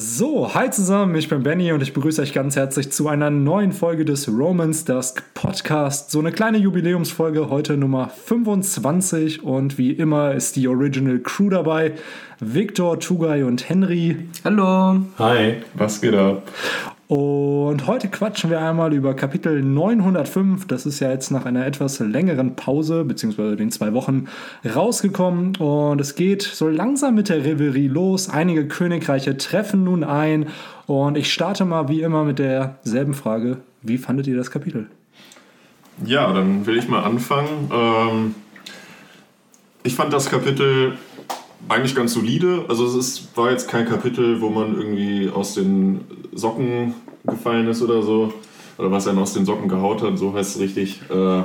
So, hi zusammen, ich bin Benny und ich begrüße euch ganz herzlich zu einer neuen Folge des Romans Dusk Podcast. So eine kleine Jubiläumsfolge, heute Nummer 25 und wie immer ist die Original Crew dabei. Victor, Tugay und Henry. Hallo. Hi, was geht ab? Und heute quatschen wir einmal über Kapitel 905. Das ist ja jetzt nach einer etwas längeren Pause, beziehungsweise den zwei Wochen, rausgekommen. Und es geht so langsam mit der Reverie los. Einige Königreiche treffen nun ein. Und ich starte mal wie immer mit derselben Frage. Wie fandet ihr das Kapitel? Ja, dann will ich mal anfangen. Ähm, ich fand das Kapitel eigentlich ganz solide. Also es ist, war jetzt kein Kapitel, wo man irgendwie aus den Socken gefallen ist oder so. Oder was einen aus den Socken gehaut hat, so heißt es richtig. Äh,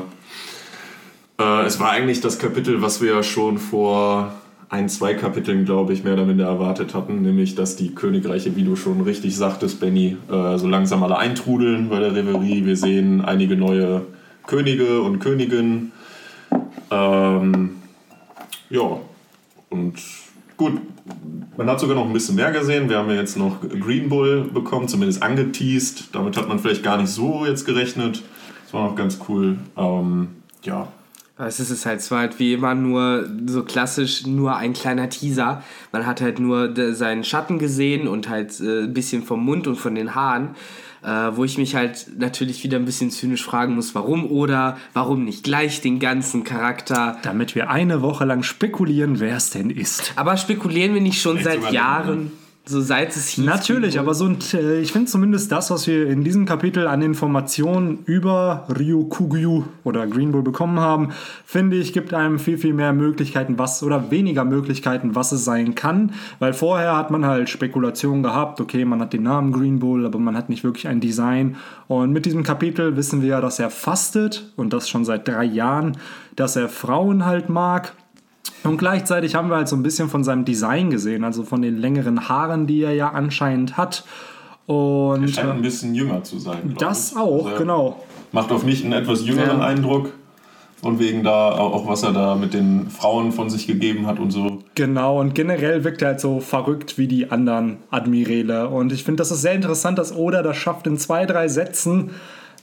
äh, es war eigentlich das Kapitel, was wir ja schon vor ein, zwei Kapiteln, glaube ich, mehr oder minder erwartet hatten, nämlich, dass die Königreiche, wie du schon richtig sagtest, Benny, äh, so langsam alle eintrudeln bei der Reverie. Wir sehen einige neue Könige und Königinnen. Ähm, ja, und gut, man hat sogar noch ein bisschen mehr gesehen. Wir haben ja jetzt noch Green Bull bekommen, zumindest angeteased. Damit hat man vielleicht gar nicht so jetzt gerechnet. Das war noch ganz cool. Ähm, ja. Es ist halt, war halt wie immer nur so klassisch, nur ein kleiner Teaser. Man hat halt nur seinen Schatten gesehen und halt äh, ein bisschen vom Mund und von den Haaren äh, wo ich mich halt natürlich wieder ein bisschen zynisch fragen muss, warum oder warum nicht gleich den ganzen Charakter. Damit wir eine Woche lang spekulieren, wer es denn ist. Aber spekulieren wir nicht schon Vielleicht seit Jahren? So seit es hieß. Natürlich, aber so ein, äh, ich finde zumindest das, was wir in diesem Kapitel an Informationen über Ryukugyu oder Green Bull bekommen haben, finde ich, gibt einem viel, viel mehr Möglichkeiten, was oder weniger Möglichkeiten, was es sein kann. Weil vorher hat man halt Spekulationen gehabt, okay, man hat den Namen Green Bull, aber man hat nicht wirklich ein Design. Und mit diesem Kapitel wissen wir ja, dass er fastet und das schon seit drei Jahren, dass er Frauen halt mag und gleichzeitig haben wir halt so ein bisschen von seinem Design gesehen, also von den längeren Haaren, die er ja anscheinend hat. Und, er scheint ein bisschen jünger zu sein. Das ich. auch, also genau. Macht auf mich einen etwas jüngeren ja. Eindruck. Und wegen da auch, was er da mit den Frauen von sich gegeben hat und so. Genau, und generell wirkt er halt so verrückt wie die anderen Admiräle. Und ich finde, das ist sehr interessant, dass Oda das schafft, in zwei, drei Sätzen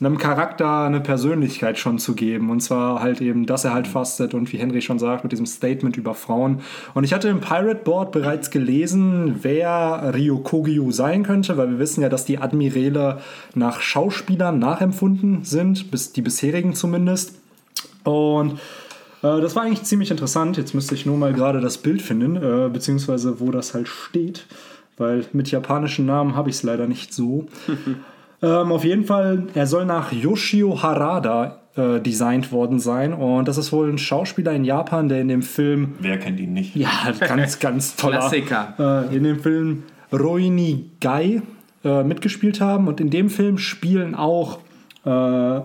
einem Charakter eine Persönlichkeit schon zu geben. Und zwar halt eben, dass er halt fastet und wie Henry schon sagt, mit diesem Statement über Frauen. Und ich hatte im Pirate Board bereits gelesen, wer Ryokogyu sein könnte, weil wir wissen ja, dass die Admiräle nach Schauspielern nachempfunden sind, bis die bisherigen zumindest. Und äh, das war eigentlich ziemlich interessant. Jetzt müsste ich nur mal gerade das Bild finden, äh, beziehungsweise wo das halt steht, weil mit japanischen Namen habe ich es leider nicht so. Ähm, auf jeden Fall, er soll nach Yoshio Harada äh, designt worden sein. Und das ist wohl ein Schauspieler in Japan, der in dem Film. Wer kennt ihn nicht? Ja, ganz, ganz toller. Klassiker. Äh, in dem Film Roini Gai äh, mitgespielt haben. Und in dem Film spielen auch äh,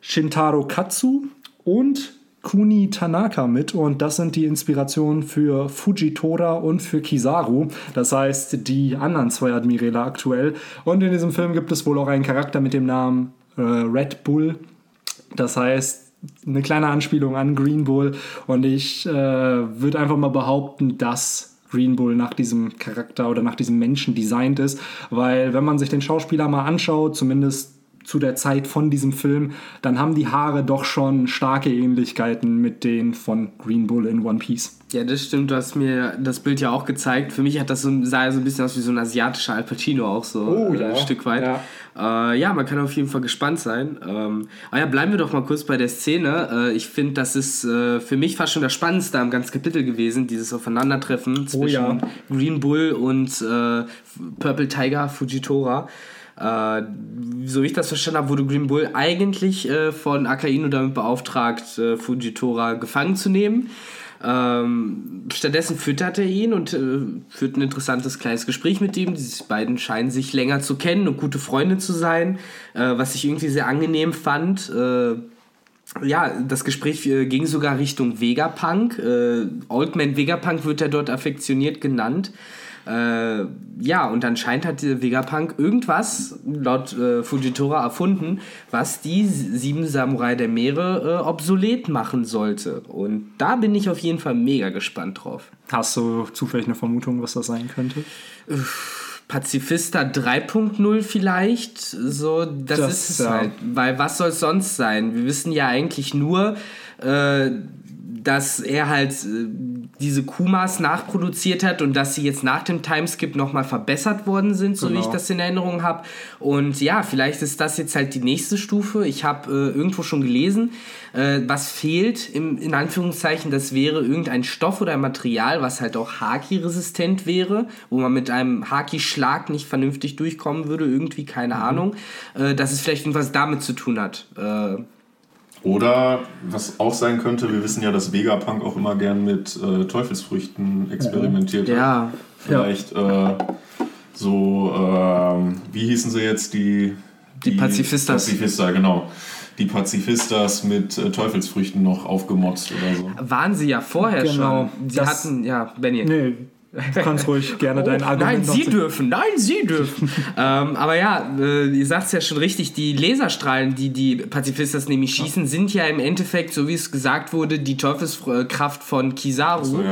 Shintaro Katsu und Kuni Tanaka mit und das sind die Inspirationen für Fujitora und für Kizaru. Das heißt, die anderen zwei Admiräle aktuell. Und in diesem Film gibt es wohl auch einen Charakter mit dem Namen äh, Red Bull. Das heißt, eine kleine Anspielung an Green Bull. Und ich äh, würde einfach mal behaupten, dass Green Bull nach diesem Charakter oder nach diesem Menschen designt ist. Weil wenn man sich den Schauspieler mal anschaut, zumindest zu der Zeit von diesem Film, dann haben die Haare doch schon starke Ähnlichkeiten mit denen von Green Bull in One Piece. Ja, das stimmt. Du hast mir das Bild ja auch gezeigt. Für mich hat das so, sah so ein bisschen aus wie so ein asiatischer Al Pacino auch so oh, äh, ja. ein Stück weit. Ja. Äh, ja. man kann auf jeden Fall gespannt sein. Ähm, aber ja, bleiben wir doch mal kurz bei der Szene. Äh, ich finde, das ist äh, für mich fast schon das Spannendste am ganzen Kapitel gewesen, dieses Aufeinandertreffen zwischen oh, ja. Green Bull und äh, Purple Tiger Fujitora. Äh, so wie ich das verstanden habe, wurde Green Bull eigentlich äh, von Akainu damit beauftragt, äh, Fujitora gefangen zu nehmen. Ähm, stattdessen füttert er ihn und äh, führt ein interessantes kleines Gespräch mit ihm. Die beiden scheinen sich länger zu kennen und gute Freunde zu sein, äh, was ich irgendwie sehr angenehm fand. Äh, ja, das Gespräch äh, ging sogar Richtung Vegapunk. Äh, Oldman Vegapunk wird er dort affektioniert genannt. Äh, ja, und anscheinend hat dieser Vegapunk irgendwas laut äh, Fujitora erfunden, was die sieben Samurai der Meere äh, obsolet machen sollte. Und da bin ich auf jeden Fall mega gespannt drauf. Hast du zufällig eine Vermutung, was das sein könnte? Pazifista 3.0 vielleicht. So, das, das ist es ja. halt. Weil was soll es sonst sein? Wir wissen ja eigentlich nur, äh, dass er halt äh, diese Kumas nachproduziert hat und dass sie jetzt nach dem Timeskip nochmal verbessert worden sind, so genau. wie ich genau. das in Erinnerung habe. Und ja, vielleicht ist das jetzt halt die nächste Stufe. Ich habe äh, irgendwo schon gelesen, äh, was fehlt, im, in Anführungszeichen, das wäre irgendein Stoff oder ein Material, was halt auch Haki-resistent wäre, wo man mit einem Haki-Schlag nicht vernünftig durchkommen würde, irgendwie, keine mhm. Ahnung. Äh, dass es vielleicht irgendwas damit zu tun hat. Äh, oder was auch sein könnte, wir wissen ja, dass Vegapunk auch immer gern mit äh, Teufelsfrüchten experimentiert hat. Ja. Vielleicht ja. Äh, so, äh, wie hießen sie jetzt, die... Die, die Pazifistas. Pazifista, genau die Pazifistas mit äh, Teufelsfrüchten noch aufgemotzt oder so. Waren sie ja vorher genau, schon. Sie hatten, ja, Benny. Nee, Du kannst ruhig gerne oh, dein Argument Nein, Sie dürfen, nein, Sie dürfen. ähm, aber ja, äh, ihr sagt es ja schon richtig, die Laserstrahlen, die die Pazifistas nämlich schießen, sind ja im Endeffekt, so wie es gesagt wurde, die Teufelskraft von Kizaru. So,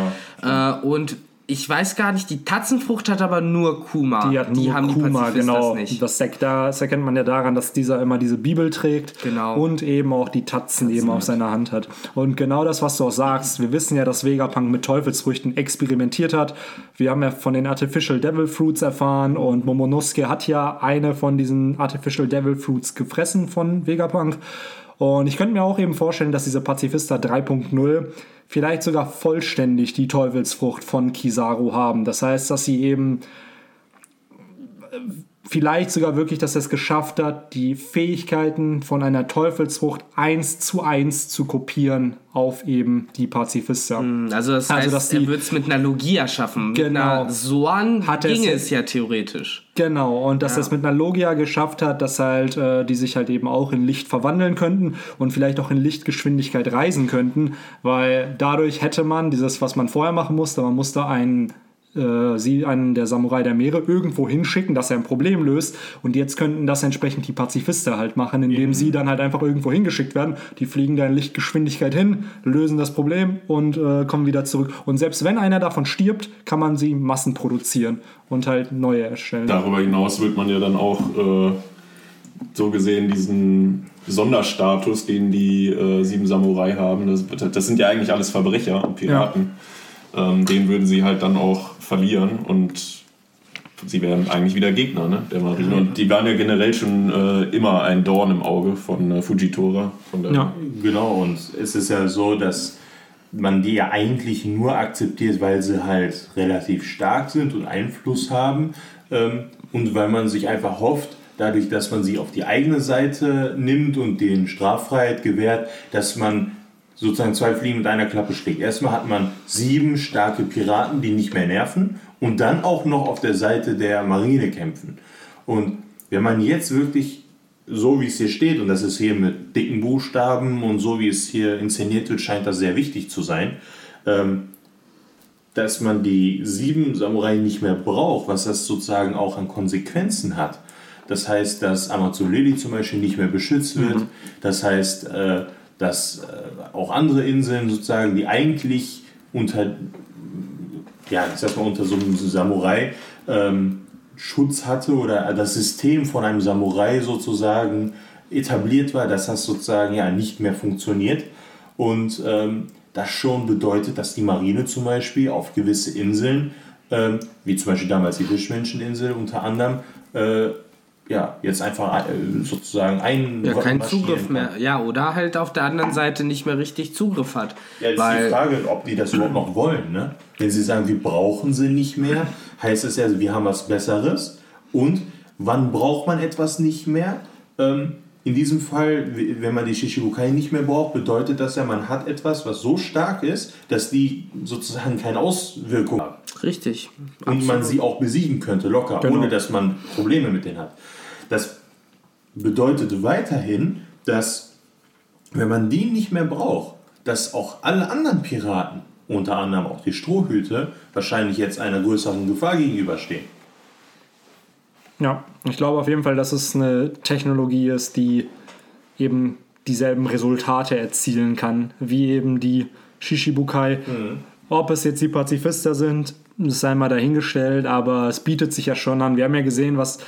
ja. äh, und ich weiß gar nicht, die Tatzenfrucht hat aber nur Kuma. Die, hat die nur haben Kuma, die genau. Nicht. Das, das erkennt man ja daran, dass dieser immer diese Bibel trägt genau. und eben auch die Tatzen, Tatzen eben auf seiner Hand hat. Und genau das, was du auch sagst, wir wissen ja, dass Vegapunk mit Teufelsfrüchten experimentiert hat. Wir haben ja von den Artificial Devil Fruits erfahren und Momonosuke hat ja eine von diesen Artificial Devil Fruits gefressen von Vegapunk. Und ich könnte mir auch eben vorstellen, dass diese Pazifista 3.0 vielleicht sogar vollständig die Teufelsfrucht von Kizaru haben. Das heißt, dass sie eben vielleicht sogar wirklich, dass er es geschafft hat, die Fähigkeiten von einer Teufelsfrucht eins zu eins zu kopieren auf eben die Pazifista. Hm, also das also, heißt, also, er wird es mit einer Logia schaffen. Genau. Soan hat ginge es, es ja theoretisch. Genau, und dass ja. er es mit einer Logia geschafft hat, dass halt, äh, die sich halt eben auch in Licht verwandeln könnten und vielleicht auch in Lichtgeschwindigkeit reisen könnten, weil dadurch hätte man dieses, was man vorher machen musste, man musste einen äh, sie einen der Samurai der Meere irgendwo hinschicken, dass er ein Problem löst. Und jetzt könnten das entsprechend die Pazifister halt machen, indem mhm. sie dann halt einfach irgendwo hingeschickt werden. Die fliegen da in Lichtgeschwindigkeit hin, lösen das Problem und äh, kommen wieder zurück. Und selbst wenn einer davon stirbt, kann man sie Massen produzieren und halt neue erstellen. Darüber hinaus wird man ja dann auch äh, so gesehen diesen Sonderstatus, den die äh, sieben Samurai haben. Das, das, sind ja eigentlich alles Verbrecher und Piraten. Ja ähm, den würden sie halt dann auch verlieren und sie wären eigentlich wieder Gegner ne, der Marine. Und die waren ja generell schon äh, immer ein Dorn im Auge von äh, Fujitora. Von ja, genau. Und es ist ja so, dass man die ja eigentlich nur akzeptiert, weil sie halt relativ stark sind und Einfluss haben ähm, und weil man sich einfach hofft, dadurch, dass man sie auf die eigene Seite nimmt und denen Straffreiheit gewährt, dass man sozusagen zwei Fliegen mit einer Klappe schlägt. Erstmal hat man sieben starke Piraten, die nicht mehr nerven und dann auch noch auf der Seite der Marine kämpfen. Und wenn man jetzt wirklich so wie es hier steht, und das ist hier mit dicken Buchstaben und so wie es hier inszeniert wird, scheint das sehr wichtig zu sein, ähm, dass man die sieben Samurai nicht mehr braucht, was das sozusagen auch an Konsequenzen hat. Das heißt, dass Amazon Lily zum Beispiel nicht mehr beschützt wird. Mhm. Das heißt, äh, dass äh, auch andere Inseln sozusagen, die eigentlich unter, ja, ich sag mal, unter so einem Samurai ähm, Schutz hatte oder das System von einem Samurai sozusagen etabliert war, dass das sozusagen ja nicht mehr funktioniert. Und ähm, das schon bedeutet, dass die Marine zum Beispiel auf gewisse Inseln, ähm, wie zum Beispiel damals die Fischmenscheninsel unter anderem, äh, ja, jetzt einfach äh, sozusagen ein. Ja, keinen Zugriff mehr. Ja, oder halt auf der anderen Seite nicht mehr richtig Zugriff hat. Ja, jetzt ist die Frage, ob die das überhaupt noch wollen. Ne? Wenn sie sagen, wir brauchen sie nicht mehr, heißt es ja, wir haben was Besseres. Und wann braucht man etwas nicht mehr? Ähm, in diesem Fall, wenn man die Shishibukai nicht mehr braucht, bedeutet das ja, man hat etwas, was so stark ist, dass die sozusagen keine Auswirkung haben. Richtig. Und Absolut. man sie auch besiegen könnte, locker, genau. ohne dass man Probleme mit denen hat. Das bedeutet weiterhin, dass wenn man die nicht mehr braucht, dass auch alle anderen Piraten, unter anderem auch die Strohhüte, wahrscheinlich jetzt einer größeren Gefahr gegenüberstehen. Ja, ich glaube auf jeden Fall, dass es eine Technologie ist, die eben dieselben Resultate erzielen kann, wie eben die Shishibukai. Mhm. Ob es jetzt die Pazifister sind, das sei mal dahingestellt, aber es bietet sich ja schon an. Wir haben ja gesehen, was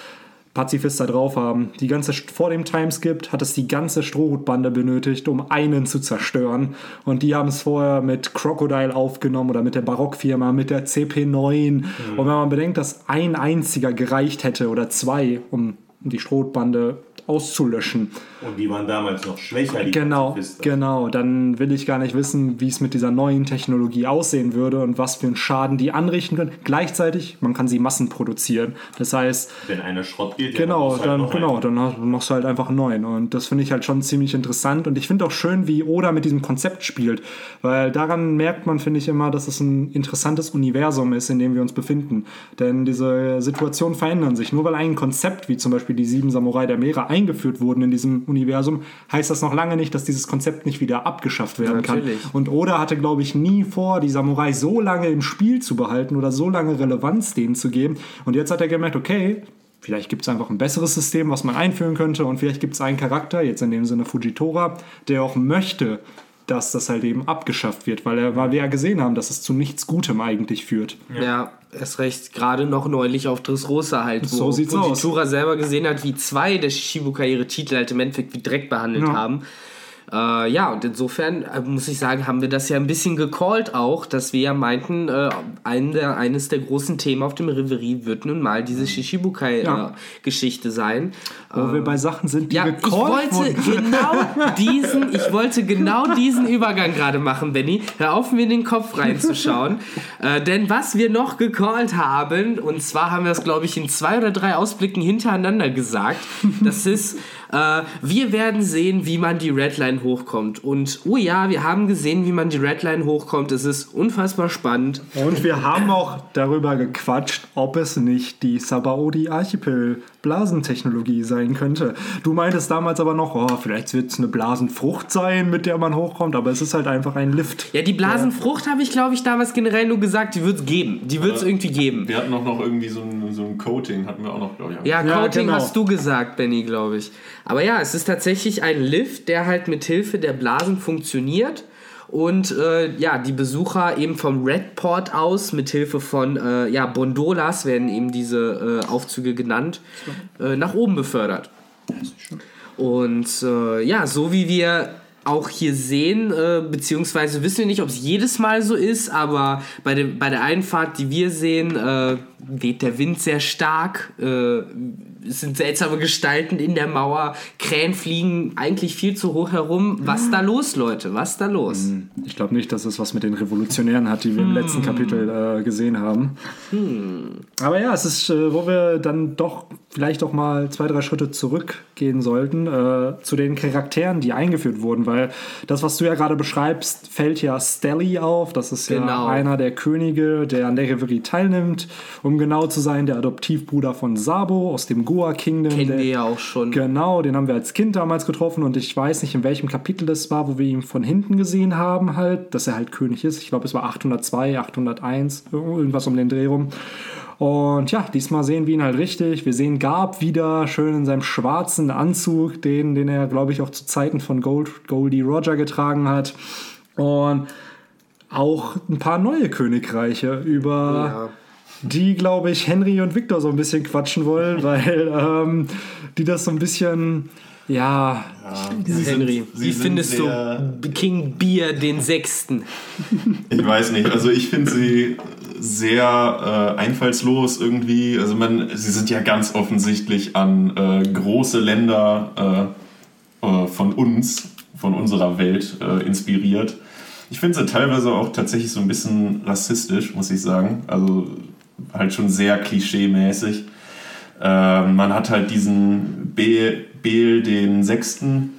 Pazifisten drauf haben. Die ganze, vor dem Timeskip hat es die ganze Strohhutbande benötigt, um einen zu zerstören. Und die haben es vorher mit Crocodile aufgenommen oder mit der Barockfirma, mit der CP9. Mhm. Und wenn man bedenkt, dass ein einziger gereicht hätte oder zwei, um die Strohbande auszulöschen. Und die waren damals noch schwächer, die Genau, Pazifisten. genau. Dann will ich gar nicht wissen, wie es mit dieser neuen Technologie aussehen würde und was für einen Schaden die anrichten können. Gleichzeitig, man kann sie massenproduzieren. Das heißt... Wenn einer Schrott geht, genau, halt dann, genau, dann machst du halt einfach einen neuen. Und das finde ich halt schon ziemlich interessant. Und ich finde auch schön, wie Oda mit diesem Konzept spielt. Weil daran merkt man, finde ich immer, dass es ein interessantes Universum ist, in dem wir uns befinden. Denn diese Situationen verändern sich. Nur weil ein Konzept, wie zum Beispiel die sieben Samurai der Meere, eingeführt wurden in diesem Universum, heißt das noch lange nicht, dass dieses Konzept nicht wieder abgeschafft werden Natürlich. kann. Und Oda hatte, glaube ich, nie vor, die Samurai so lange im Spiel zu behalten oder so lange Relevanz denen zu geben. Und jetzt hat er gemerkt, okay, Vielleicht gibt es einfach ein besseres System, was man einführen könnte. Und vielleicht gibt es einen Charakter, jetzt in dem Sinne Fujitora, der auch möchte, dass das halt eben abgeschafft wird, weil, er, weil wir ja gesehen haben, dass es zu nichts Gutem eigentlich führt. Ja, ja erst recht, gerade noch neulich auf Dressrosa halt, wo so sieht's Fujitora aus. selber gesehen hat, wie zwei der Shishibuka ihre Titel halt im Endeffekt wie Dreck behandelt ja. haben. Äh, ja, und insofern äh, muss ich sagen, haben wir das ja ein bisschen gecallt auch, dass wir ja meinten, äh, ein der, eines der großen Themen auf dem Reverie wird nun mal diese. Shishibukai-Geschichte ja. sein. Wo wir bei Sachen sind, die ja, ich wollte genau diesen, ich wollte genau diesen Übergang gerade machen, Benny. Hör auf, mir in den Kopf reinzuschauen. äh, denn was wir noch gecallt haben, und zwar haben wir das, glaube ich, in zwei oder drei Ausblicken hintereinander gesagt, das ist äh, wir werden sehen, wie man die Redline hochkommt. Und oh ja, wir haben gesehen, wie man die Redline hochkommt. Es ist unfassbar spannend. Und wir haben auch darüber gequatscht, ob es nicht die Sabaody Archipel Blasentechnologie sein könnte. Du meintest damals aber noch, oh, vielleicht wird es eine Blasenfrucht sein, mit der man hochkommt, aber es ist halt einfach ein Lift. Ja, die Blasenfrucht habe ich, glaube ich, damals generell nur gesagt, die wird es geben. Die wird es irgendwie geben. Wir hatten auch noch irgendwie so ein, so ein Coating, hatten wir auch noch, glaube ich. Ja, Coating genau. hast du gesagt, Benny, glaube ich. Aber ja, es ist tatsächlich ein Lift, der halt mit Hilfe der Blasen funktioniert und äh, ja, die Besucher eben vom Redport aus mit Hilfe von äh, ja, Bondolas werden eben diese äh, Aufzüge genannt, äh, nach oben befördert. Und äh, ja, so wie wir auch hier sehen, äh, beziehungsweise wissen wir nicht, ob es jedes Mal so ist, aber bei, dem, bei der Einfahrt, die wir sehen, weht der Wind sehr stark. Es sind seltsame Gestalten in der Mauer. Krähen fliegen eigentlich viel zu hoch herum. Was da los, Leute? Was da los? Hm, ich glaube nicht, dass es was mit den Revolutionären hat, die wir im hm. letzten Kapitel äh, gesehen haben. Hm. Aber ja, es ist, äh, wo wir dann doch vielleicht auch mal zwei, drei Schritte zurückgehen sollten äh, zu den Charakteren, die eingeführt wurden, weil das, was du ja gerade beschreibst, fällt ja Stelly auf. Das ist genau. ja einer der Könige, der an der Reverie teilnimmt. Um genau zu sein, der Adoptivbruder von Sabo aus dem Goa Kingdom. Kennen der, wir ja auch schon. Genau, den haben wir als Kind damals getroffen und ich weiß nicht, in welchem Kapitel das war, wo wir ihn von hinten gesehen haben, halt, dass er halt König ist. Ich glaube, es war 802, 801, irgendwas um den Dreh rum. Und ja, diesmal sehen wir ihn halt richtig. Wir sehen Garb wieder schön in seinem schwarzen Anzug, den, den er, glaube ich, auch zu Zeiten von Gold, Goldie Roger getragen hat. Und auch ein paar neue Königreiche über. Ja die, glaube ich, Henry und Victor so ein bisschen quatschen wollen, weil ähm, die das so ein bisschen, ja. ja Henry, sind, wie findest du King Beer den Sechsten? Ich weiß nicht, also ich finde sie sehr äh, einfallslos irgendwie. Also man, sie sind ja ganz offensichtlich an äh, große Länder äh, äh von uns, von unserer Welt äh, inspiriert. Ich finde sie teilweise auch tatsächlich so ein bisschen rassistisch, muss ich sagen. Also halt schon sehr klischee-mäßig. Äh, man hat halt diesen Beel den Sechsten,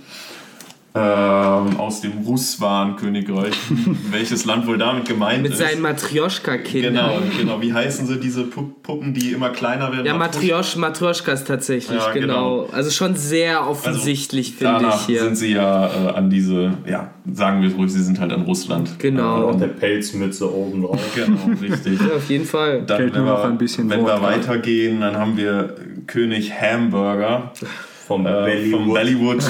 ähm, aus dem Ruswan-Königreich. Welches Land wohl damit gemeint Mit ist? Mit seinen Matrioschka-Kindern. Genau, genau. Wie heißen sie, diese Puppen, die immer kleiner werden? Ja, Matriosch, Matrioschkas tatsächlich, ja, genau. genau. Also schon sehr offensichtlich, also, finde ich hier. sind sie ja äh, an diese, ja, sagen wir es ruhig, sie sind halt an Russland. Genau. Und auch der Pelzmütze oben drauf. Genau, richtig. ja, auf jeden Fall. Dann, wenn wir, ein bisschen wenn wir weitergehen, dann haben wir König Hamburger Vom äh, vom Bollywood.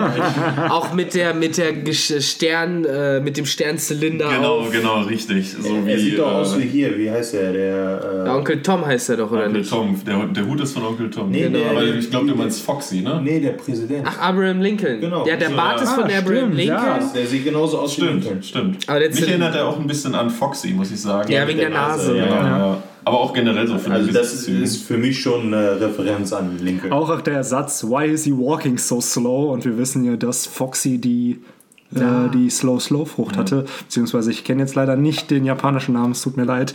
Auch mit der mit der Stern, äh, mit dem Sternzylinder genau, auf. genau, richtig. So er wie sieht doch aus wie äh, hier, wie heißt der? Der, äh, Onkel Tom heißt er doch, oder Onkel nicht? Tom. Der, der Hut ist von Onkel Tom. Nee, der- Aber der- ich glaube, du meinst Foxy, ne? nee, der Präsident. Ach, Abraham Lincoln. Genau. Ja, der So, Bart ja. ist von Ah, Abraham stimmt, Lincoln. ja. Der sieht genauso aus wie Stimmt, Lincoln. stimmt. Aber der Mich erinnert er auch ein bisschen an Foxy, muss ich sagen. Ja, wegen der der Nase. Nase, Ja, ja. ja. Aber auch generell so für Also das Gesichtszüge. ist für mich schon eine Referenz an Lincoln. Auch der Satz, why is he walking so slow? Und wir wissen ja, dass Foxy die, äh, die Slow-Slow-Frucht hatte. Beziehungsweise ich kenne jetzt leider nicht den japanischen Namen, es tut mir leid.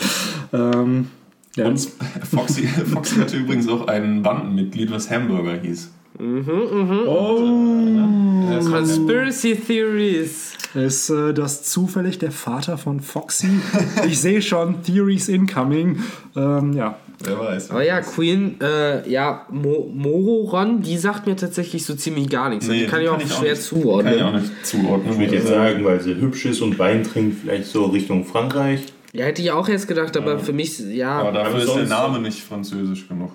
Ähm, ja. Und Foxy, Foxy hatte übrigens auch ein Bandenmitglied, was Hamburger hieß. Oh, Das war- Conspiracy Theories. ist äh, das zufällig der Vater von Foxy? Ich sehe schon, Theories incoming. Ähm, ja, Wer weiß. Aber ja, Queen, äh, ja, Mo Mororon, die sagt mir tatsächlich so ziemlich gar nichts. Nee, die kann die ich auch kann ich auch schwer nicht- zuordnen. Kann ich auch nicht zuordnen. Ich würde jetzt sagen, weil sie hübsch ist und Wein trinkt, vielleicht so Richtung Frankreich. Ja, hätte ich auch jetzt gedacht, aber für mich, ja. Aber dafür ist der Name nicht französisch genug.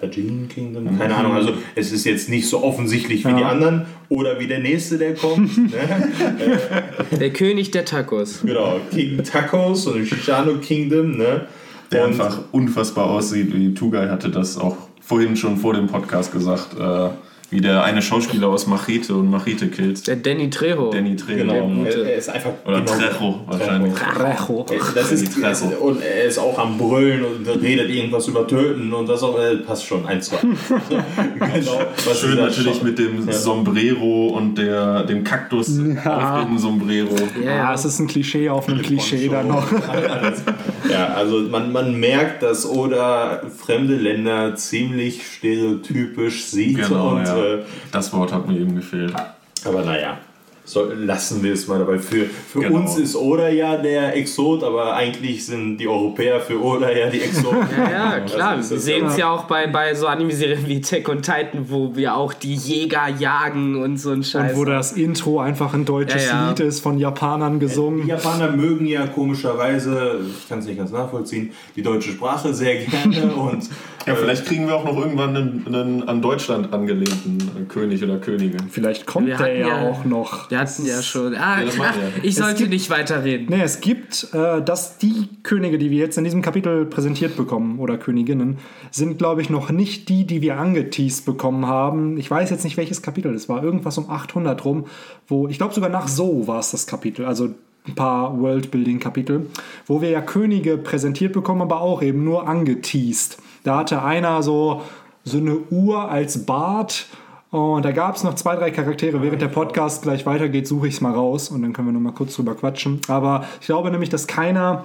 Tajin Kingdom? Keine Ahnung, also es ist jetzt nicht so offensichtlich wie die anderen oder wie der nächste, der kommt. ne? Der König der Tacos. Genau, King Tacos und Shishano Kingdom, ne? Der Und- einfach unfassbar aussieht. Wie Tugai hatte das auch vorhin schon vor dem Podcast gesagt. Äh, wie der eine Schauspieler aus Machete und Machete Kills. Der Danny Trejo. Danny Trejo. Genau, er, er ist einfach. Oder genau, Trejo wahrscheinlich. Recho. Das ist, Die Trejo. und er ist auch am Brüllen und redet irgendwas über Töten und das auch, äh, passt schon, eins, zwei. genau, was Schön natürlich Shot- mit dem Sombrero und der, dem Kaktus auf dem Sombrero. Ja, Ja, ja. es ist ein Klischee auf einem Klischee dann noch. Ja, also man, man merkt, dass Oda fremde Länder ziemlich stereotypisch sieht. Genau, und, ja. äh, Das Wort hat mir eben gefehlt. aber naja, so, lassen wir es mal dabei. Für, für Genau. uns ist Oda ja der Exot, aber eigentlich sind die Europäer für Oda ja die Exoten. Ja, ja, klar. Das ist Wir sehen ja. es ja auch bei, bei so Anime-Serien wie Tech und Titan, wo wir auch die Jäger jagen und so ein Scheiß. Und wo das Intro einfach ein deutsches Ja, ja. Lied ist, von Japanern Die gesungen. Japaner mögen ja komischerweise, ich kann es nicht ganz nachvollziehen, die deutsche Sprache sehr gerne und Ja, vielleicht kriegen wir auch noch irgendwann einen, einen an Deutschland angelehnten König oder Königin. Vielleicht kommt Wir der ja, ja- auch noch. Wir hatten ja schon. Ah, Ja, ach, ich sollte gibt- nicht weiterreden. Nee, es gibt, äh, dass die Könige, die wir jetzt in diesem Kapitel präsentiert bekommen, oder Königinnen, sind, glaube ich, noch nicht die, die wir angeteased bekommen haben. Ich weiß jetzt nicht, welches Kapitel es war. Irgendwas um 800 rum, wo, ich glaube sogar nach So war es das Kapitel, also ein paar Worldbuilding-Kapitel, wo wir ja Könige präsentiert bekommen, aber auch eben nur angeteased. Da hatte einer so, so eine Uhr als Bart und da gab es noch zwei, drei Charaktere. Während der Podcast gleich weitergeht, suche ich es mal raus und dann können wir noch mal kurz drüber quatschen. Aber ich glaube nämlich, dass keiner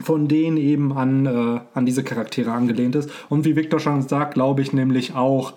von denen eben an, äh, an diese Charaktere angelehnt ist. Und wie Victor schon sagt, glaube ich nämlich auch,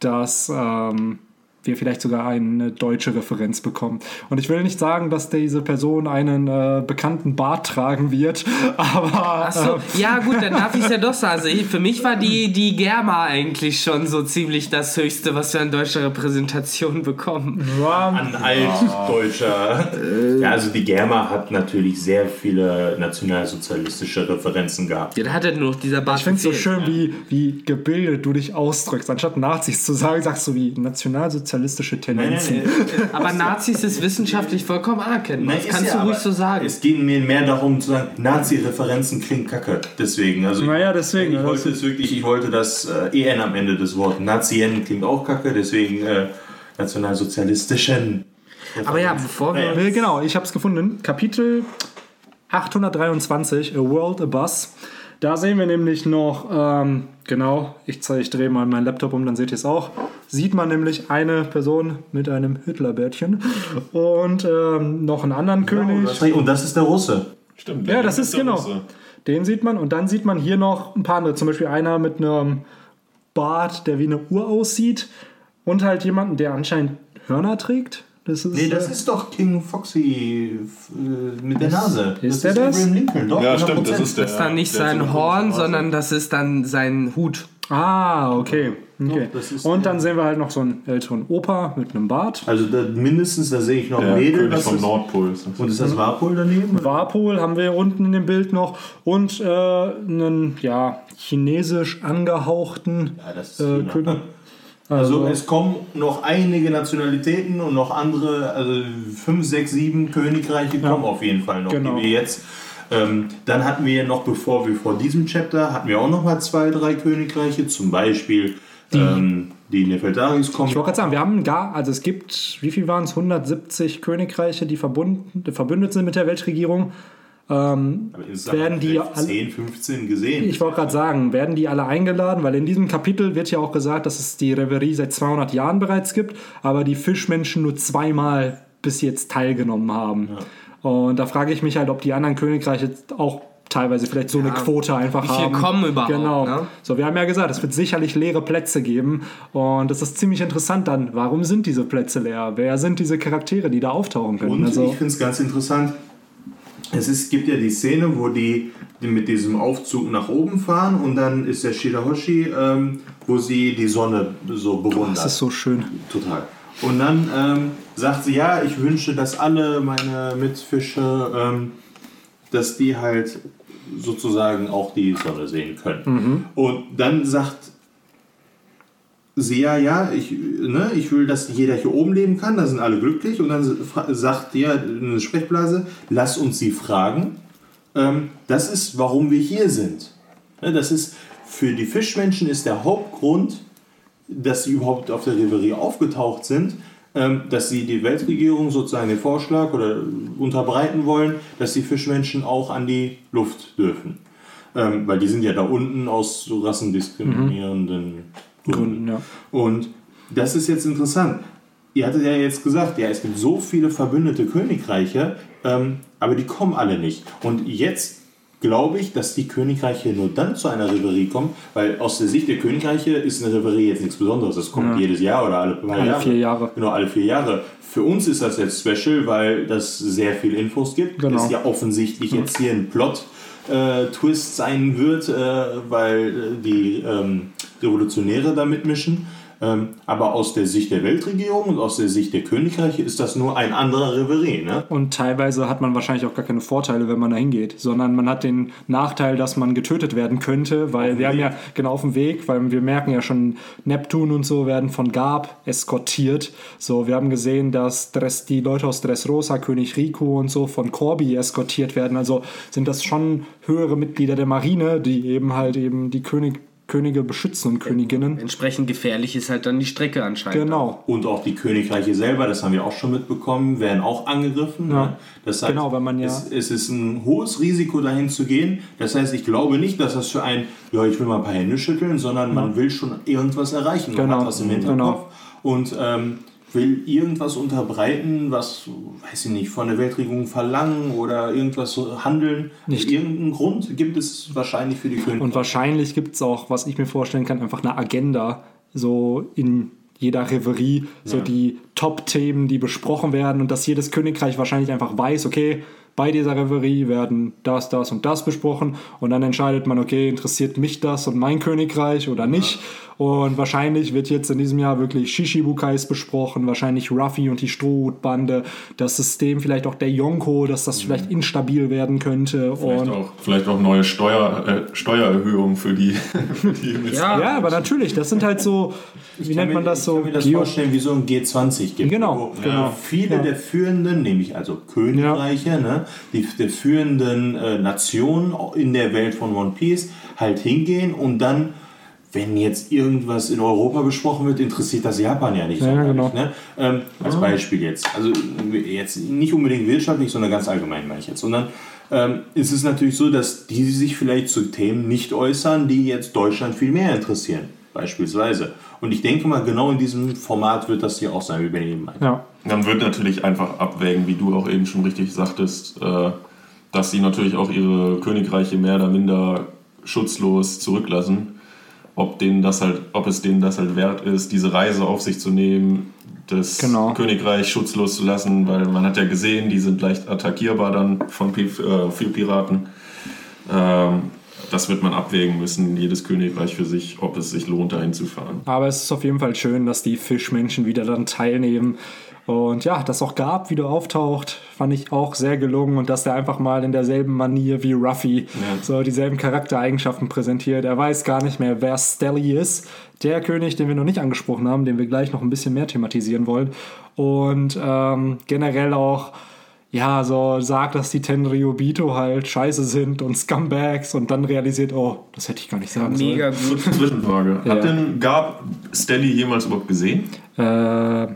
dass ähm, wir vielleicht sogar eine deutsche Referenz bekommen. Und ich will nicht sagen, dass diese Person einen äh, bekannten Bart tragen wird, aber Achso, ja gut, dann darf ich es ja doch sagen. Also ich, für mich war die, die Germa eigentlich schon so ziemlich das Höchste, was wir an deutscher Repräsentation bekommen. an altdeutscher. Ja, also die Germa hat natürlich sehr viele nationalsozialistische Referenzen gehabt. Ja, da hat er nur noch dieser Bart ich finde es so schön, wie, wie gebildet du dich ausdrückst. Anstatt Nazis zu sagen, sagst du wie nationalsozialistische Tendenzen. Aber Nazis ist wissenschaftlich vollkommen anerkennbar. Das kannst ja, du ruhig so sagen. Es ging mir mehr darum zu sagen, Nazi-Referenzen klingt kacke. Deswegen, also Naja, deswegen, Ich wollte es wirklich, ich wollte das äh, EN am Ende des Wortes. Nazien klingt auch kacke, deswegen äh, nationalsozialistischen. Aber ja, bevor wir. Äh, Genau, ich habe es gefunden. Kapitel 823, A World a Bus. Da sehen wir nämlich noch, ähm, genau, ich, zeig- ich drehe mal meinen Laptop um, dann seht ihr es auch. Sieht man nämlich eine Person mit einem Hitlerbärtchen und ähm, noch einen anderen König. Und das ist der Russe. Stimmt. Ja, das der ist der genau. Russe. Den sieht man und dann sieht man hier noch ein paar andere. Zum Beispiel einer mit einem Bart, der wie eine Uhr aussieht und halt jemanden, der anscheinend Hörner trägt. Das ist, Nee, das äh, ist doch King Foxy äh, mit der Nase. ist der das? Abraham Lincoln, doch. Ja, stimmt, 100%. das ist der. Das ist dann nicht der sein Horn, sondern das ist dann sein Hut. Ah, okay. okay. ist Und dann sehen wir halt noch so einen älteren Opa mit einem Bart. Also da, mindestens, da sehe ich noch ein Mädel. König vom ist, Nordpol ist das. und ist das Warpol daneben? Warpol haben wir unten in dem Bild noch und äh, einen ja, chinesisch angehauchten Ja, das ist äh. König. Also, also, es kommen noch einige Nationalitäten und noch andere, also fünf, sechs, sieben Königreiche kommen auf jeden Fall noch, genau. die wir jetzt. Ähm, dann hatten wir noch, bevor wir vor diesem Chapter, hatten wir auch noch mal zwei, drei Königreiche, zum Beispiel die, ähm, die Nefeltaris kommen. Ich wollte gerade sagen, wir haben gar, also es gibt, wie viel waren es, 170 Königreiche, die verbunden, verbündet sind mit der Weltregierung. Ähm, werden die 10, 15 gesehen. Ich wollte gerade sagen, werden die alle eingeladen? Weil in diesem Kapitel wird ja auch gesagt, dass es die Reverie seit 200 Jahren bereits gibt, aber die Fischmenschen nur zweimal bis jetzt teilgenommen haben. Ja. Und da frage ich mich halt, ob die anderen Königreiche auch teilweise vielleicht so ja, eine Quote einfach wie viel haben. kommen überhaupt. Genau. Ne? So, wir haben ja gesagt, es wird sicherlich leere Plätze geben und das ist ziemlich interessant dann. Warum sind diese Plätze leer? Wer sind diese Charaktere, die da auftauchen können? Und also, ich finde es ganz interessant, es ist, gibt ja die Szene, wo die, die, mit diesem Aufzug nach oben fahren und dann ist der Shirahoshi, ähm, wo sie die Sonne so bewundert. Oh, das ist so schön. Total. Und dann ähm, sagt sie, ja, ich wünsche, dass alle meine Mitfische, ähm, dass die halt sozusagen auch die Sonne sehen können. Mhm. Und dann sagt sie ja, ja, ich, ne, ich will, dass jeder hier oben leben kann, da sind alle glücklich. Und dann sagt ja eine Sprechblase, lass uns sie fragen. Ähm, das ist, warum wir hier sind. Ne, das ist, für die Fischmenschen ist der Hauptgrund, dass sie überhaupt auf der Reverie aufgetaucht sind, ähm, dass sie die Weltregierung sozusagen den Vorschlag oder unterbreiten wollen, dass die Fischmenschen auch an die Luft dürfen. Ähm, weil die sind ja da unten aus so rassendiskriminierenden mhm. Gründen. Ja. Und das ist jetzt interessant. Ihr hattet ja jetzt gesagt, ja, es gibt so viele verbündete Königreiche, ähm, aber die kommen alle nicht. Und jetzt glaube ich, dass die Königreiche nur dann zu einer Reverie kommen, weil aus der Sicht der Königreiche ist eine Reverie jetzt nichts Besonderes. Das kommt ja. jedes Jahr oder alle, alle Jahre. vier Jahre. Genau, alle vier Jahre. Für uns ist das jetzt special, weil das sehr viel Infos gibt. Genau. Ist ja offensichtlich mhm. jetzt hier ein Plot. Äh, Twist sein wird, äh, weil äh, die ähm, Revolutionäre da mitmischen. Ähm, aber aus der Sicht der Weltregierung und aus der Sicht der Königreiche ist das nur ein anderer Reverie. Ne? Und teilweise hat man wahrscheinlich auch gar keine Vorteile, wenn man da hingeht, sondern man hat den Nachteil, dass man getötet werden könnte, weil wir haben ja genau auf dem Weg, weil wir merken ja schon, Neptun und so werden von Gab eskortiert. So, wir haben gesehen, dass Dres, die Leute aus Dressrosa, König Rico und so von Corby eskortiert werden. Also sind das schon höhere Mitglieder der Marine, die eben halt eben die König Könige beschützen und Königinnen. Entsprechend gefährlich ist halt dann die Strecke anscheinend. Genau. Und auch die Königreiche selber, das haben wir auch schon mitbekommen, werden auch angegriffen. Ja. Ne? Das heißt, genau, wenn man ja. Es, es, ist ein hohes Risiko, dahin zu gehen. Das heißt, ich glaube nicht, dass das für ein, ja, ich will mal ein paar Hände schütteln, sondern man will schon irgendwas erreichen. Man genau. hat was im Hinterkopf. Genau. Und ähm, will irgendwas unterbreiten, was, weiß ich nicht, von der Weltregierung verlangen oder irgendwas handeln. Nicht. Irgendeinen Grund gibt es wahrscheinlich für die Königreiche. Und wahrscheinlich gibt es auch, was ich mir vorstellen kann, einfach eine Agenda, so in jeder Reverie, so ja. die Top-Themen, die besprochen werden und dass jedes Königreich wahrscheinlich einfach weiß, okay, bei dieser Reverie werden das, das und das besprochen und dann entscheidet man, okay, interessiert mich das und mein Königreich oder nicht. Ja. Und wahrscheinlich wird jetzt in diesem Jahr wirklich Shishibukais besprochen, wahrscheinlich Ruffy und die Strohhutbande, das System, vielleicht auch der Yonko, dass das mhm. vielleicht instabil werden könnte. Vielleicht, und auch, vielleicht auch neue Steuer, äh, Steuererhöhungen für die. Für die ja, ja, aber natürlich, das sind halt so, wie nennt man das so? Ich kann mir das vorstellen, wie so ein G20 gibt. Genau, genau. Viele ja. der führenden, nämlich also Königreiche, ja. ne, die der führenden äh, Nationen in der Welt von One Piece halt hingehen und dann wenn jetzt irgendwas in Europa besprochen wird, interessiert das Japan ja nicht. Ja, genau. ne? ähm, als ah. Beispiel jetzt. Also jetzt nicht unbedingt wirtschaftlich, sondern ganz allgemein meine ich jetzt. Sondern ähm, ist es natürlich so, dass die sich vielleicht zu Themen nicht äußern, die jetzt Deutschland viel mehr interessieren. Beispielsweise. Und ich denke mal, genau in diesem Format wird das hier auch sein, wie Benny eben meinte. Ja. Man wird natürlich einfach abwägen, wie du auch eben schon richtig sagtest, äh, dass sie natürlich auch ihre Königreiche mehr oder minder schutzlos zurücklassen ob, denen das halt, ob es denen das halt wert ist, diese Reise auf sich zu nehmen, das genau. Königreich schutzlos zu lassen, weil man hat ja gesehen, die sind leicht attackierbar dann von äh, viel Piraten. Ähm, das wird man abwägen müssen, jedes Königreich für sich, ob es sich lohnt, dahin zu fahren. Aber es ist auf jeden Fall schön, dass die Fischmenschen wieder dann teilnehmen Und ja, dass auch Gab wieder auftaucht, fand ich auch sehr gelungen und dass der einfach mal in derselben Manier wie Ruffy so dieselben Charaktereigenschaften präsentiert. Er weiß gar nicht mehr, wer Stelly ist. Der König, den wir noch nicht angesprochen haben, den wir gleich noch ein bisschen mehr thematisieren wollen. Und ähm, generell auch ja, so sagt, dass die Tenryubito halt scheiße sind und Scumbags und dann realisiert, oh, das hätte ich gar nicht sagen Mega sollen. gut. Zwischenfrage. Ja. Hat denn Gab Stelly jemals überhaupt gesehen? Äh,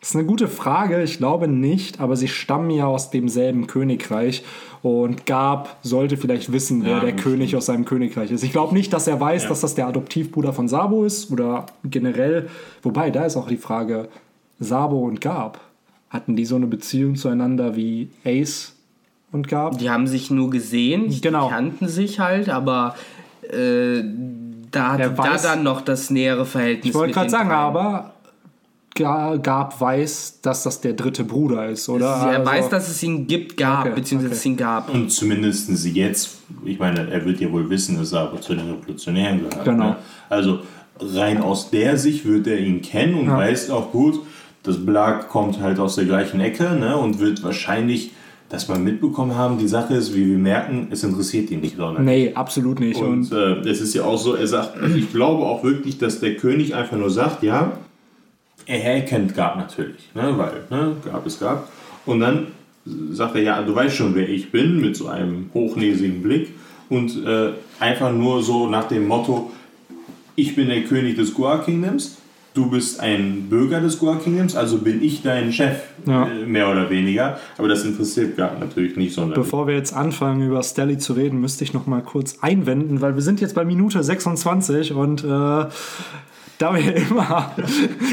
ist eine gute Frage. Ich glaube nicht, aber sie stammen ja aus demselben Königreich und Gab sollte vielleicht wissen, wer Ja, der König aus seinem Königreich ist. Ich glaube nicht, dass er weiß, dass das der Adoptivbruder von Sabo ist oder generell. Wobei, da ist auch die Frage, Sabo und Gab, hatten die so eine Beziehung zueinander wie Ace und Gab? Die haben sich nur gesehen, die Genau. kannten sich halt, aber äh, da hatte Er da dann noch das nähere Verhältnis. Ich wollte gerade sagen, dreien. aber Ga- Gab weiß, dass das der dritte Bruder ist, oder? Er Also- weiß, dass es ihn gibt, gab, Okay, beziehungsweise okay. es ihn gab. Und zumindest jetzt, ich meine, er wird ja wohl wissen, dass er aber zu den Revolutionären gehört. Genau. Ne? Also rein aus der Sicht wird er ihn kennen und Ja. weiß auch gut, das Blag kommt halt aus der gleichen Ecke ne? und wird wahrscheinlich das mal mitbekommen haben. Die Sache ist, wie wir merken, es interessiert ihn nicht sonderlich. Nee, absolut nicht. Und, Und äh, es ist ja auch so, er sagt, also ich glaube auch wirklich, dass der König einfach nur sagt, ja, er kennt Gab natürlich, ne, weil ne, Gab ist Gab. Und dann sagt er, ja, du weißt schon, wer ich bin, mit so einem hochnäsigen Blick und äh, einfach nur so nach dem Motto, ich bin der König des Goa Kingdoms, du bist ein Bürger des Goa Kingdoms, also bin ich dein Chef, Ja. äh, mehr oder weniger. Aber das interessiert Gab natürlich nicht sonderlich. Bevor wir jetzt anfangen, über Stelly zu reden, müsste ich noch mal kurz einwenden, weil wir sind jetzt bei Minute 26 und äh, da wir immer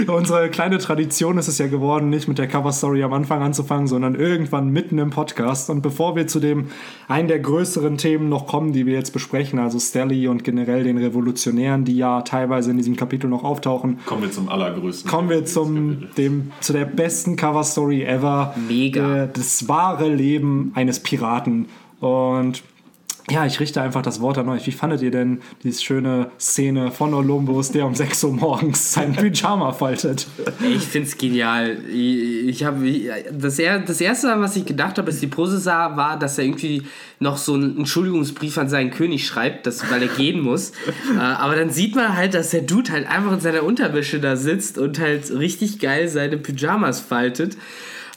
unsere kleine Tradition ist es ja geworden, nicht mit der Cover-Story am Anfang anzufangen, sondern irgendwann mitten im Podcast. Und bevor wir zu dem einen der größeren Themen noch kommen, die wir jetzt besprechen, also Stelly und generell den Revolutionären, die ja teilweise in diesem Kapitel noch auftauchen, Kommen wir zum allergrößten. kommen wir zum, dem, zu der besten Cover-Story ever. Mega. Äh, das wahre Leben eines Piraten. Und ja, ich richte einfach das Wort an euch. Wie fandet ihr denn diese schöne Szene von Olympus, der um 6 Uhr morgens sein Pyjama faltet? Ich find's genial. Ich, habe das, das erste, was ich gedacht habe, als die Pose sah, war, dass er irgendwie noch so einen Entschuldigungsbrief an seinen König schreibt, dass, weil er gehen muss. äh, aber dann sieht man halt, dass der Dude halt einfach in seiner Unterwäsche da sitzt und halt richtig geil seine Pyjamas faltet.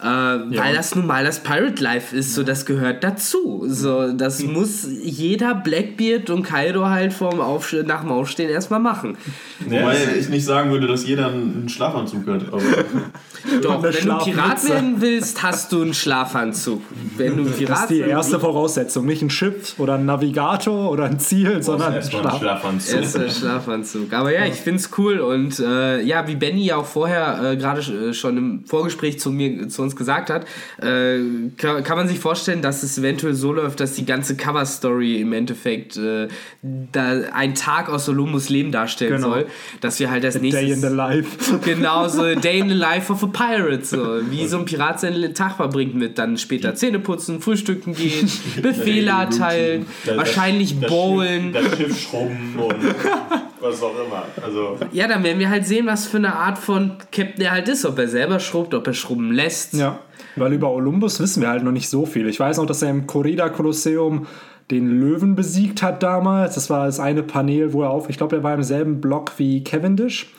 Äh, Weil das nun mal das Pirate Life ist, so das gehört dazu. So, das muss jeder Blackbeard und Kaido halt vorm Aufste nach dem Aufstehen erstmal machen. Wobei ich nicht sagen würde, dass jeder einen Schlafanzug hat. Aber Doch, wenn du. Pirat werden willst, hast du einen Schlafanzug. Wenn du Pirat Das ist die erste Voraussetzung. Nicht ein Schiff oder ein Navigator oder ein Ziel, sondern ein Erstmal einen Schlaf. Schlafanzug. Erster Schlafanzug. Aber ja, ich find's cool und äh, ja, wie Benny ja auch vorher äh, gerade äh, schon im Vorgespräch zu mir zu uns gesagt hat, äh, kann, kann man sich vorstellen, dass es eventuell so läuft, dass die ganze Cover Story im Endeffekt äh, da ein Tag aus Solomus Leben darstellen Genau. soll, dass wir halt als Day in the life. Genau, so Day in the Life of a Pirate. So. Wie so ein Pirat seinen Tag verbringt mit dann später Zähne putzen, frühstücken gehen, Befehle erteilen, Das- wahrscheinlich das bowlen. Schiff, das Schiff schrubben und was auch immer. Also, Ja, dann werden wir halt sehen, was für eine Art von Captain er halt ist. Ob er selber schrubbt, ob er schrubben lässt. Ja, weil über Olympus wissen wir halt noch nicht so viel. Ich weiß noch, dass er im Corrida Kolosseum den Löwen besiegt hat damals. Das war das eine Panel, wo er auf, ich glaube, er war im selben Block wie Cavendish.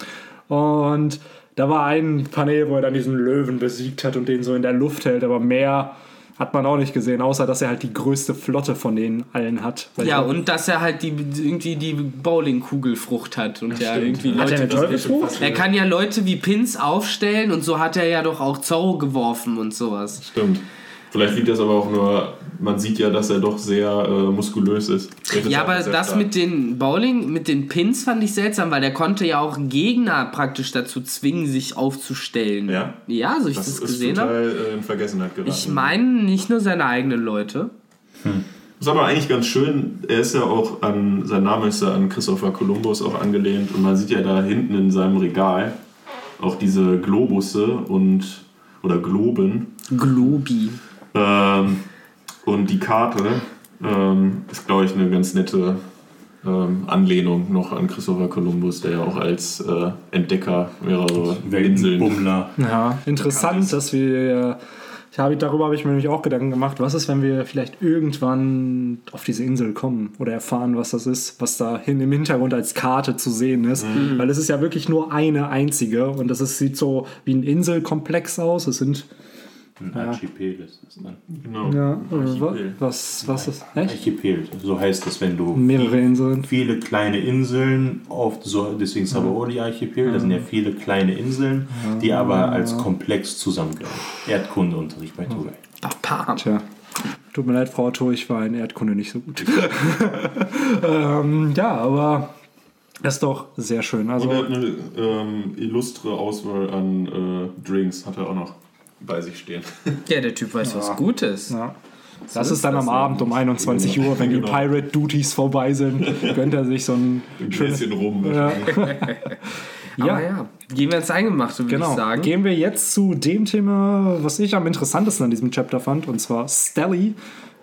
Und da war ein Panel, wo er dann diesen Löwen besiegt hat und den so in der Luft hält, aber mehr hat man auch nicht gesehen, außer dass er halt die größte Flotte von denen allen hat. Ja, und dass er halt die, irgendwie die Bowlingkugelfrucht hat. Und ja, irgendwie Hat er Leute, eine Teufelsfrucht? er kann ja Leute wie Pins aufstellen und so hat er ja doch auch Zorro geworfen und sowas. stimmt. Vielleicht liegt das aber auch nur, man sieht ja, dass er doch sehr äh, muskulös ist. Vielleicht ist Ja, er aber das stark. mit den Bowling, mit den Pins fand ich seltsam, weil der konnte ja auch Gegner praktisch dazu zwingen, sich aufzustellen. Ja? Ja, so ich das, das ist gesehen habe. total äh, in Vergessenheit geraten. Ich meine nicht nur seine eigenen Leute. Ist aber eigentlich ganz schön, er ist ja auch an, sein Name ist ja an Christopher Columbus auch angelehnt und man sieht ja da hinten in seinem Regal auch diese Globusse und oder Globen Globi. Ähm, und die Karte ähm, ist glaube ich eine ganz nette ähm, Anlehnung noch an Christopher Columbus, der ja auch als äh, Entdecker mehrerer Inseln. Weltenbummler. Ja, interessant, dass wir. Ich habe, darüber habe ich mir nämlich auch Gedanken gemacht. Was ist, wenn wir vielleicht irgendwann auf diese Insel kommen oder erfahren, was das ist, was da hin im Hintergrund als Karte zu sehen ist? Weil es ist ja wirklich nur eine einzige und das ist, sieht so wie ein Inselkomplex aus. Es sind Ein Archipel ist das dann. Genau. ja, Archipel. was, was ist echt? Archipel, so heißt es, wenn du Mehrere Inseln. viele kleine Inseln auf so deswegen ist aber auch die Archipel, das sind ja viele kleine Inseln, die aber als Komplex zusammengehören. Erdkundeunterricht bei Tugai. Papa. Tja. Tut mir leid, Frau Otto, ich war in Erdkunde nicht so gut. ähm, ja, aber das ist doch sehr schön. Also, Und er hat eine ähm, illustre Auswahl an äh, Drinks, hat er auch noch bei sich stehen. Ja, der Typ weiß, was gut ist. ja. Das ist ist dann das am Abend um 21 Uhr, wenn die Genau. Pirate Duties vorbei sind, gönnt er sich so ein Ein. Gläschen rum. Ja, Aber ja, gehen wir ins Eingemachte, würde genau. ich sagen. Gehen wir jetzt zu dem Thema, was ich am interessantesten an diesem Chapter fand, und zwar Stelly,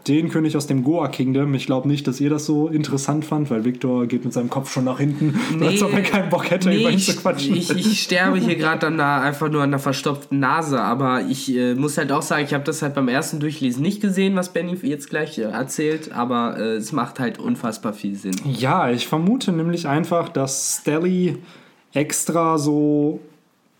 den König aus dem Goa Kingdom. Ich glaube nicht, dass ihr das so interessant fand, weil Victor geht mit seinem Kopf schon nach hinten, als ob er keinen Bock hätte, über ihn ich, zu quatschen. ich, ich sterbe hier gerade dann da einfach nur an der verstopften Nase, aber ich äh, muss halt auch sagen, ich habe das halt beim ersten Durchlesen nicht gesehen, was Benny jetzt gleich äh, erzählt, aber äh, es macht halt unfassbar viel Sinn. Ja, ich vermute nämlich einfach, dass Stelly extra so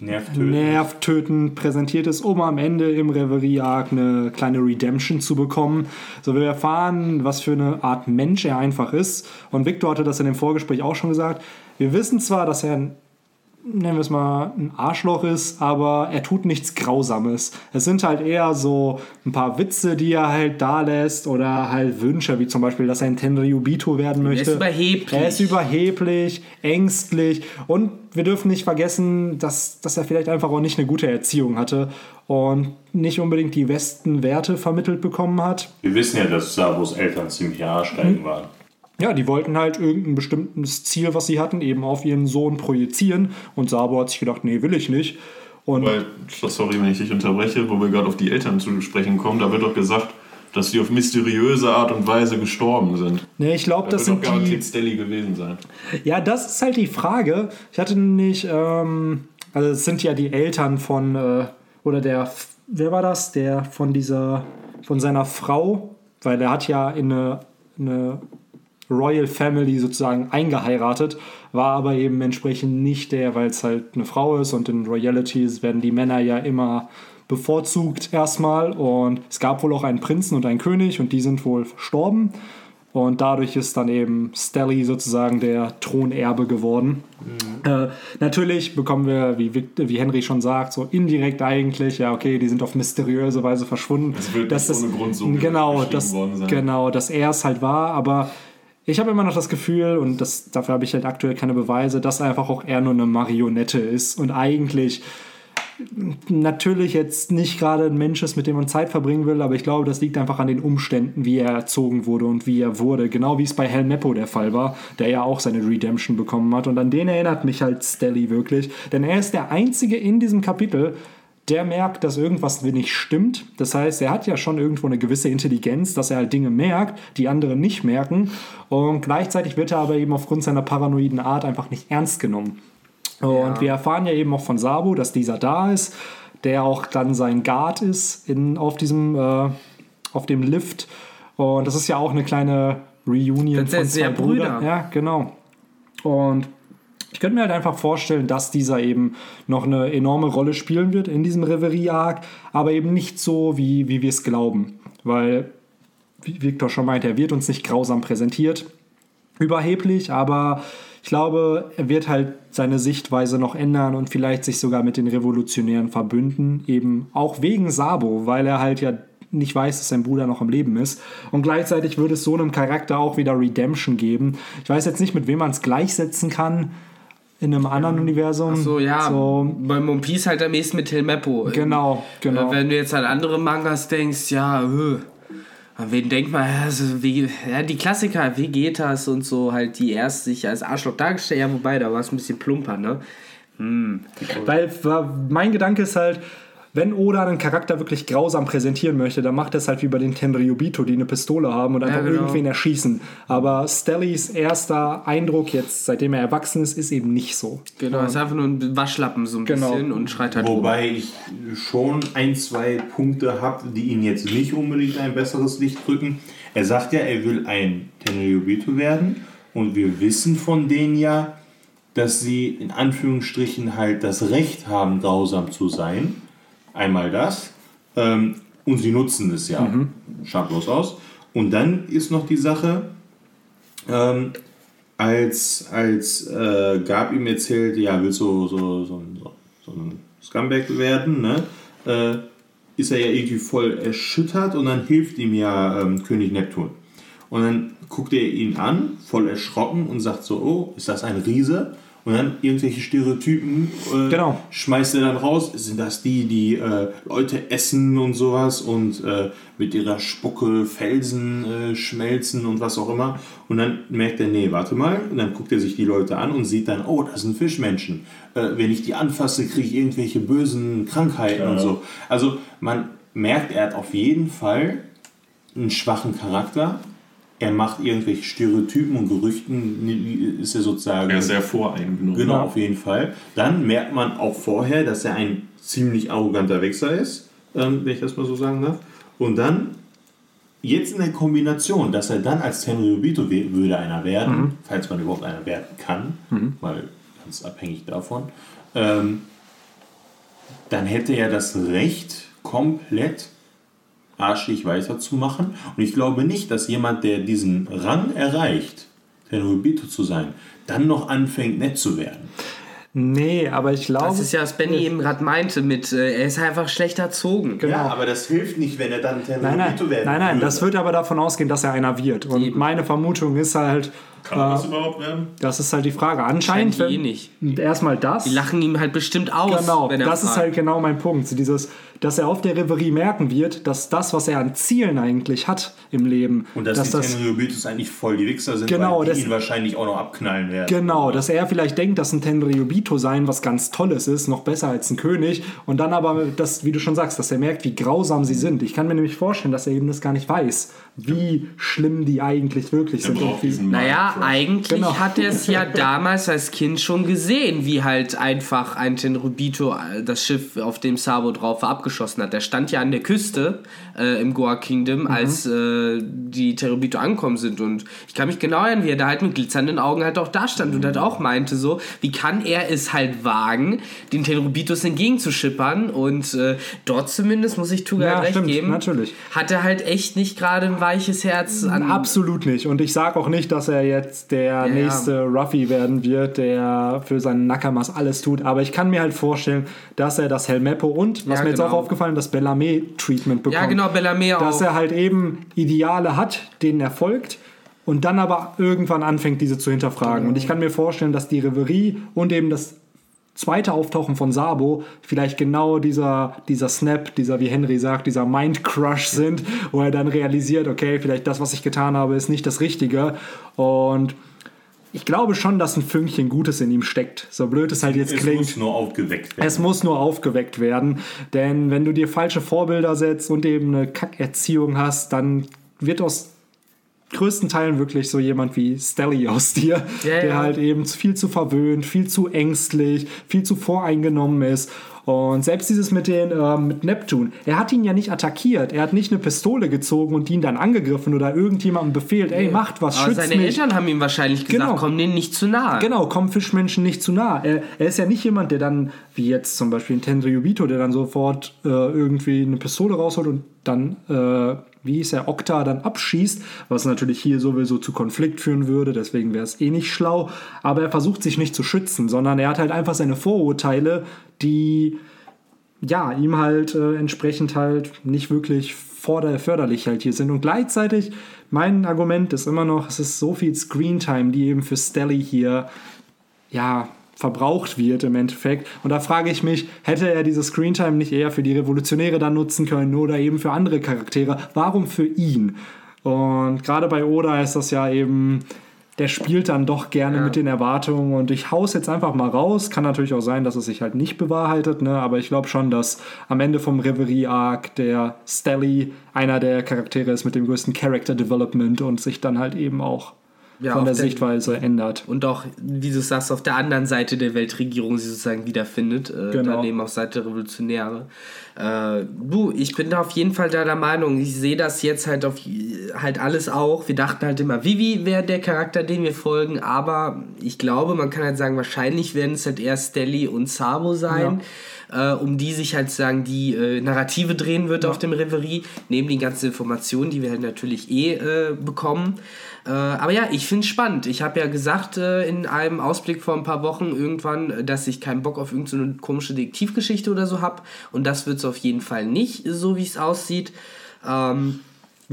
Nervtöten. nervtötend präsentiert ist, um am Ende im Reverie-Arc eine kleine Redemption zu bekommen. So, wir erfahren, was für eine Art Mensch er einfach ist. Und Victor hatte das in dem Vorgespräch auch schon gesagt. Wir wissen zwar, dass er ein nennen wir es mal, ein Arschloch ist, aber er tut nichts Grausames. Es sind halt eher so ein paar Witze, die er halt da lässt oder halt Wünsche, wie zum Beispiel, dass er ein Tenryubito werden möchte. ist überheblich. Er ist überheblich, ängstlich und wir dürfen nicht vergessen, dass, dass er vielleicht einfach auch nicht eine gute Erziehung hatte und nicht unbedingt die besten Werte vermittelt bekommen hat. Wir wissen ja, dass Sabos Eltern ziemlich Arschgeigen waren. Ja, die wollten halt irgendein bestimmtes Ziel, was sie hatten, eben auf ihren Sohn projizieren. Und Sabo hat sich gedacht, nee, will ich nicht. Und Weil, sorry, wenn ich dich unterbreche, wo wir gerade auf die Eltern zu sprechen kommen, da wird doch gesagt, dass die auf mysteriöse Art und Weise gestorben sind. nee, ich glaube, das Das wird sind die. Stelly gewesen sein. Ja, das ist halt die Frage. Ich hatte nicht, ähm, also es sind ja die Eltern von, äh, oder der, wer war das? Der von dieser, von seiner Frau, weil er hat ja in eine, eine Royal Family sozusagen eingeheiratet, war aber eben entsprechend nicht der, weil es halt eine Frau ist und in Royalities werden die Männer ja immer bevorzugt erstmal und es gab wohl auch einen Prinzen und einen König und die sind wohl verstorben und dadurch ist dann eben Stelly sozusagen der Thronerbe geworden. Äh, natürlich bekommen wir, wie, wie Henry schon sagt, so indirekt eigentlich, ja okay, die sind auf mysteriöse Weise verschwunden. Es wird Dass nicht ohne Grund so genau, sein. genau, dass er es halt war, aber ich habe immer noch das Gefühl, und das, dafür habe ich halt aktuell keine Beweise, dass er einfach auch eher nur eine Marionette ist und eigentlich natürlich jetzt nicht gerade ein Mensch ist, mit dem man Zeit verbringen will, aber ich glaube, das liegt einfach an den Umständen, wie er erzogen wurde und wie er wurde. Genau wie es bei Hal Meppo der Fall war, der ja auch seine Redemption bekommen hat. Und an den erinnert mich halt Stelly wirklich. Denn er ist der Einzige in diesem Kapitel, der merkt, dass irgendwas nicht stimmt. Das heißt, er hat ja schon irgendwo eine gewisse Intelligenz, dass er halt Dinge merkt, die andere nicht merken. Und gleichzeitig wird er aber eben aufgrund seiner paranoiden Art einfach nicht ernst genommen. Und wir erfahren ja eben auch von Sabo, dass dieser da ist, der auch dann sein Guard ist in, auf diesem äh, auf dem Lift. Und das ist ja auch eine kleine Reunion Das von zwei Brüdern. Brüder. Ja, genau. Und ich könnte mir halt einfach vorstellen, dass dieser eben noch eine enorme Rolle spielen wird in diesem Reverie-Arc, aber eben nicht so, wie, wie wir es glauben. Weil, wie Victor schon meinte, er wird uns nicht grausam präsentiert überheblich, aber ich glaube, er wird halt seine Sichtweise noch ändern und vielleicht sich sogar mit den Revolutionären verbünden, eben auch wegen Sabo, weil er halt ja nicht weiß, dass sein Bruder noch am Leben ist. Und gleichzeitig würde es so einem Charakter auch wieder Redemption geben. Ich weiß jetzt nicht, mit wem man es gleichsetzen kann in einem anderen Universum. So, ja, So, bei One Piece halt am ehesten mit Hilmeppo. genau, genau. Äh, Wenn du jetzt an andere Mangas denkst, ja, äh, an wen denkt man, also, wie, ja, die Klassiker, Vegetas und so, halt, die erst sich als Arschloch dargestellt, ja, wobei, da war es ein bisschen plumper, ne? Weil war- mein Gedanke ist halt, wenn Oda einen Charakter wirklich grausam präsentieren möchte, dann macht er es halt wie bei den Tenryubito, die eine Pistole haben und einfach genau. irgendwen erschießen. Aber Stellys erster Eindruck jetzt, seitdem er erwachsen ist, ist eben nicht so. Genau, ist einfach nur ein Waschlappen so ein Genau. bisschen und schreit halt rum. Wobei ich schon ein, zwei Punkte habe, die ihn jetzt nicht unbedingt ein besseres Licht drücken. Er sagt ja, er will ein Tenryubito werden und wir wissen von denen ja, dass sie in Anführungsstrichen halt das Recht haben, grausam zu sein. Einmal das. Ähm, und sie nutzen es ja schamlos aus. Und dann ist noch die Sache, ähm, als, als äh, Gab ihm erzählt, ja, willst du so, so, so, so ein Scumbag werden, ne? Äh, ist er ja irgendwie voll erschüttert und dann hilft ihm ja ähm, König Neptun. Und dann guckt er ihn an, voll erschrocken und sagt so, oh, ist das ein Riese? Und dann irgendwelche Stereotypen äh, Genau. schmeißt er dann raus. Sind das die, die äh, Leute essen und sowas und äh, mit ihrer Spucke Felsen äh, schmelzen und was auch immer? Und dann merkt er, nee, warte mal. Und dann guckt er sich die Leute an und sieht dann, oh, das sind Fischmenschen. Äh, wenn ich die anfasse, kriege ich irgendwelche bösen Krankheiten und so. Also man merkt, er hat auf jeden Fall einen schwachen Charakter. Er macht irgendwelche Stereotypen und Gerüchten, ist er sozusagen. Er ist sehr voreingenommen. Genau, auf jeden Fall. Dann merkt man auch vorher, dass er ein ziemlich arroganter Wichser ist, ähm, wenn ich das mal so sagen darf. Und dann, jetzt in der Kombination, dass er dann als Tenryubito we- würde einer werden, falls man überhaupt einer werden kann, weil ganz abhängig davon, ähm, dann hätte er das Recht, komplett arschig weiterzumachen. Und ich glaube nicht, dass jemand, der diesen Rang erreicht, Tenryubito zu sein, dann noch anfängt, nett zu werden. Nee, aber ich glaube. Das ist ja, was Benny eben gerade meinte, mit äh, er ist einfach schlecht erzogen. Ja, aber das hilft nicht, wenn er dann Nein, nein, Tenryubito werden nein, nein, würde. das wird aber davon ausgehen, dass er einer wird. Und Eben. meine Vermutung ist halt, Kann das überhaupt werden? das ist halt die Frage. Anscheinend, Scheint eh wenn, nicht. Erstmal das. Die lachen ihm halt bestimmt aus, Genau, wenn er das ist fragt. halt genau mein Punkt. So Dieses, dass er auf der Reverie merken wird, dass das, was er an Zielen eigentlich hat im Leben, Und dass dass die das eigentlich voll die Wichser sind, Genau, weil die das- ihn wahrscheinlich auch noch abknallen werden. Genau, dass er vielleicht denkt, dass ein Tenryubito sein was ganz Tolles ist, noch besser als ein König. Und dann aber, das, wie du schon sagst, dass er merkt, wie grausam sie sind. Ich kann mir nämlich vorstellen, dass er eben das gar nicht weiß, wie schlimm die eigentlich wirklich Er sind. Naja, Eigentlich Genau. hat er es ja damals als Kind schon gesehen, wie halt einfach ein Tenrubito äh, das Schiff, auf dem Sabo drauf war, abgeschossen hat. Der stand ja an der Küste äh, im Goa Kingdom, als äh, die Tenrubito angekommen sind. Und ich kann mich genau erinnern, wie er da halt mit glitzernden Augen halt auch da stand und halt auch meinte so, wie kann er es halt wagen, den Tenrubitos entgegenzuschippern. Und äh, dort zumindest, muss ich Tuga Ja, recht stimmt, geben, natürlich. hat er halt echt nicht gerade ein weiches Herz an Absolut nicht. Und ich sage auch nicht, dass er jetzt der nächste Ruffy werden wird, der für seinen Nakamas alles tut. Aber ich kann mir halt vorstellen, dass er das Helmeppo und, was Ja, mir jetzt genau. auch aufgefallen das Bellarmé-Treatment bekommt. Ja, genau, Bellarmé auch. Dass er halt eben Ideale hat, denen er folgt. Und dann aber irgendwann anfängt, diese zu hinterfragen. Und ich kann mir vorstellen, dass die Reverie und eben das zweite Auftauchen von Sabo vielleicht genau dieser, dieser Snap, dieser, wie Henry sagt, dieser Mind Crush sind, wo er dann realisiert, okay, vielleicht das, was ich getan habe, ist nicht das Richtige. Und ich glaube schon, dass ein Fünkchen Gutes in ihm steckt. So blöd es halt jetzt Es klingt. muss nur aufgeweckt werden. Es muss nur aufgeweckt werden, denn wenn du dir falsche Vorbilder setzt und eben eine Kackerziehung hast, dann wird aus größten Teilen wirklich so jemand wie Stelly aus dir, Ja, der ja. halt eben viel zu verwöhnt, viel zu ängstlich, viel zu voreingenommen ist. Und selbst dieses mit, den, ähm, mit Neptun, er hat ihn ja nicht attackiert. Er hat nicht eine Pistole gezogen und ihn dann angegriffen oder irgendjemandem befehlt, ey, macht was, Aber schützt seine mich. Eltern haben ihm wahrscheinlich gesagt, Genau. komm denen nicht zu nahe. Genau, kommen Fischmenschen nicht zu nah. Er, er ist ja nicht jemand, der dann, wie jetzt zum Beispiel ein Tenryubito, der dann sofort äh, irgendwie eine Pistole rausholt und dann, äh, wie ist er, Okta dann abschießt, was natürlich hier sowieso zu Konflikt führen würde, deswegen wäre es eh nicht schlau. Aber er versucht sich nicht zu schützen, sondern er hat halt einfach seine Vorurteile, die ja, ihm halt äh, entsprechend halt nicht wirklich förderlich halt hier sind. Und gleichzeitig, mein Argument ist immer noch, es ist so viel Screentime, die eben für Stelly hier, ja, verbraucht wird im Endeffekt. Und da frage ich mich, hätte er diese Screentime nicht eher für die Revolutionäre dann nutzen können oder eben für andere Charaktere? Warum für ihn? Und gerade bei Oda ist das ja eben der spielt dann doch gerne Ja. mit den Erwartungen und ich hau's jetzt einfach mal raus. Kann natürlich auch sein, dass es sich halt nicht bewahrheitet, ne? aber ich glaube schon, dass am Ende vom Reverie-Arc der Stelly einer der Charaktere ist mit dem größten Character Development und sich dann halt eben auch Ja, von der der- Sichtweise ändert. Und auch, wie du sagst, auf der anderen Seite der Weltregierung sie sozusagen wiederfindet. Äh, Genau. Daneben auf Seite der Revolutionäre. Äh, du, ich bin da auf jeden Fall da der Meinung, ich sehe das jetzt halt auf halt alles auch. Wir dachten halt immer, Vivi wäre der Charakter, dem wir folgen, aber ich glaube, man kann halt sagen, wahrscheinlich werden es halt eher Stelly und Sabo sein. Äh, um die sich halt sagen, die äh, Narrative drehen wird auf dem Reverie, neben den ganzen Informationen, die wir halt natürlich eh äh, bekommen. Äh, aber ja, ich finde es spannend. Ich habe ja gesagt äh, in einem Ausblick vor ein paar Wochen irgendwann, äh, dass ich keinen Bock auf irgendeine so komische Detektivgeschichte oder so habe. Und das wird es auf jeden Fall nicht, so wie es aussieht. Ähm,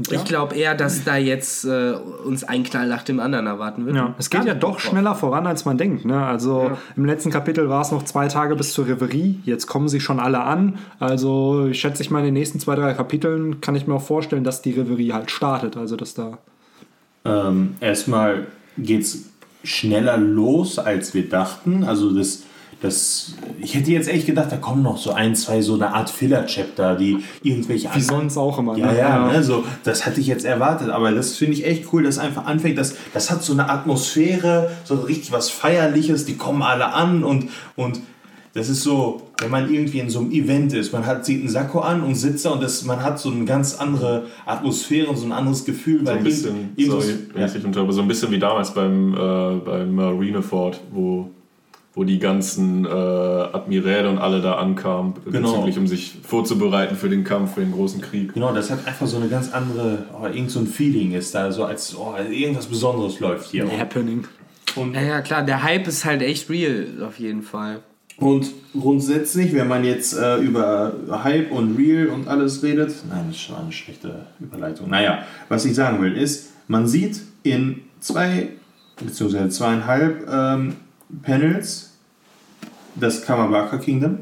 Ich glaube eher, dass da jetzt äh, uns ein Knall nach dem anderen erwarten wird. Ja, es geht ja doch schneller voran, als man denkt. Ne? Also im letzten Kapitel war es noch zwei Tage bis zur Reverie. Jetzt kommen sie schon alle an. Also ich schätze ich mal, in den nächsten zwei, drei Kapiteln kann ich mir auch vorstellen, dass die Reverie halt startet. Also dass da. Ähm, erstmal geht es schneller los, als wir dachten. Also das, das, ich hätte jetzt echt gedacht, da kommen noch so ein, zwei so eine Art Filler-Chapter, die irgendwelche Wie sonst auch immer. Ja, ne? ja, ne, so, das hatte ich jetzt erwartet, aber das finde ich echt cool, dass einfach anfängt, das, das hat so eine Atmosphäre, so richtig was Feierliches, die kommen alle an und, und das ist so, wenn man irgendwie in so einem Event ist, man hat, zieht einen Sakko an und sitzt da und das, man hat so eine ganz andere Atmosphäre und so ein anderes Gefühl. So ein bisschen, sorry, ich dich unterbreche, so ein bisschen wie damals beim, äh, beim Marineford, wo, wo die ganzen äh, Admiräle und alle da ankamen, Genau. bezüglich, um sich vorzubereiten für den Kampf, für den großen Krieg. Genau, das hat einfach so eine ganz andere, oh, irgend so ein Feeling ist da, so als oh, irgendwas Besonderes läuft hier. Happening. Und, Ja, ja, klar, der Hype ist halt echt real, auf jeden Fall. Und grundsätzlich, wenn man jetzt äh, über Hype und Real und alles redet, nein, das ist schon eine schlechte Überleitung. Naja, was ich sagen will, ist, man sieht in zwei beziehungsweise zweieinhalb ähm, Panels das Kamabaka Kingdom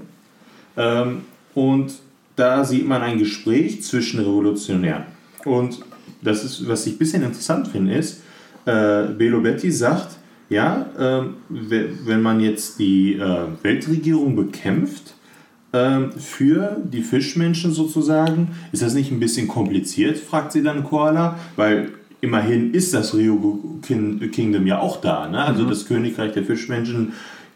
ähm, und da sieht man ein Gespräch zwischen Revolutionären. Und das ist, was ich ein bisschen interessant finde, ist, äh, Belo Betty sagt, ja, ähm, we- wenn man jetzt die äh, Weltregierung bekämpft, ähm, für die Fischmenschen sozusagen, ist das nicht ein bisschen kompliziert, fragt sie dann Koala, weil immerhin ist das Rio Kin- Kingdom ja auch da, ne? also das Königreich der Fischmenschen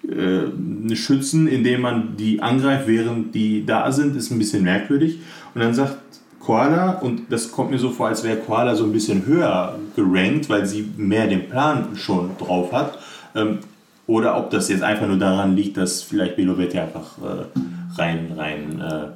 äh, schützen, indem man die angreift, während die da sind, ist ein bisschen merkwürdig. Und dann sagt Koala, und das kommt mir so vor, als wäre Koala so ein bisschen höher gerankt, weil sie mehr den Plan schon drauf hat. Ähm, oder ob das jetzt einfach nur daran liegt, dass vielleicht Belovete einfach äh, rein, rein äh,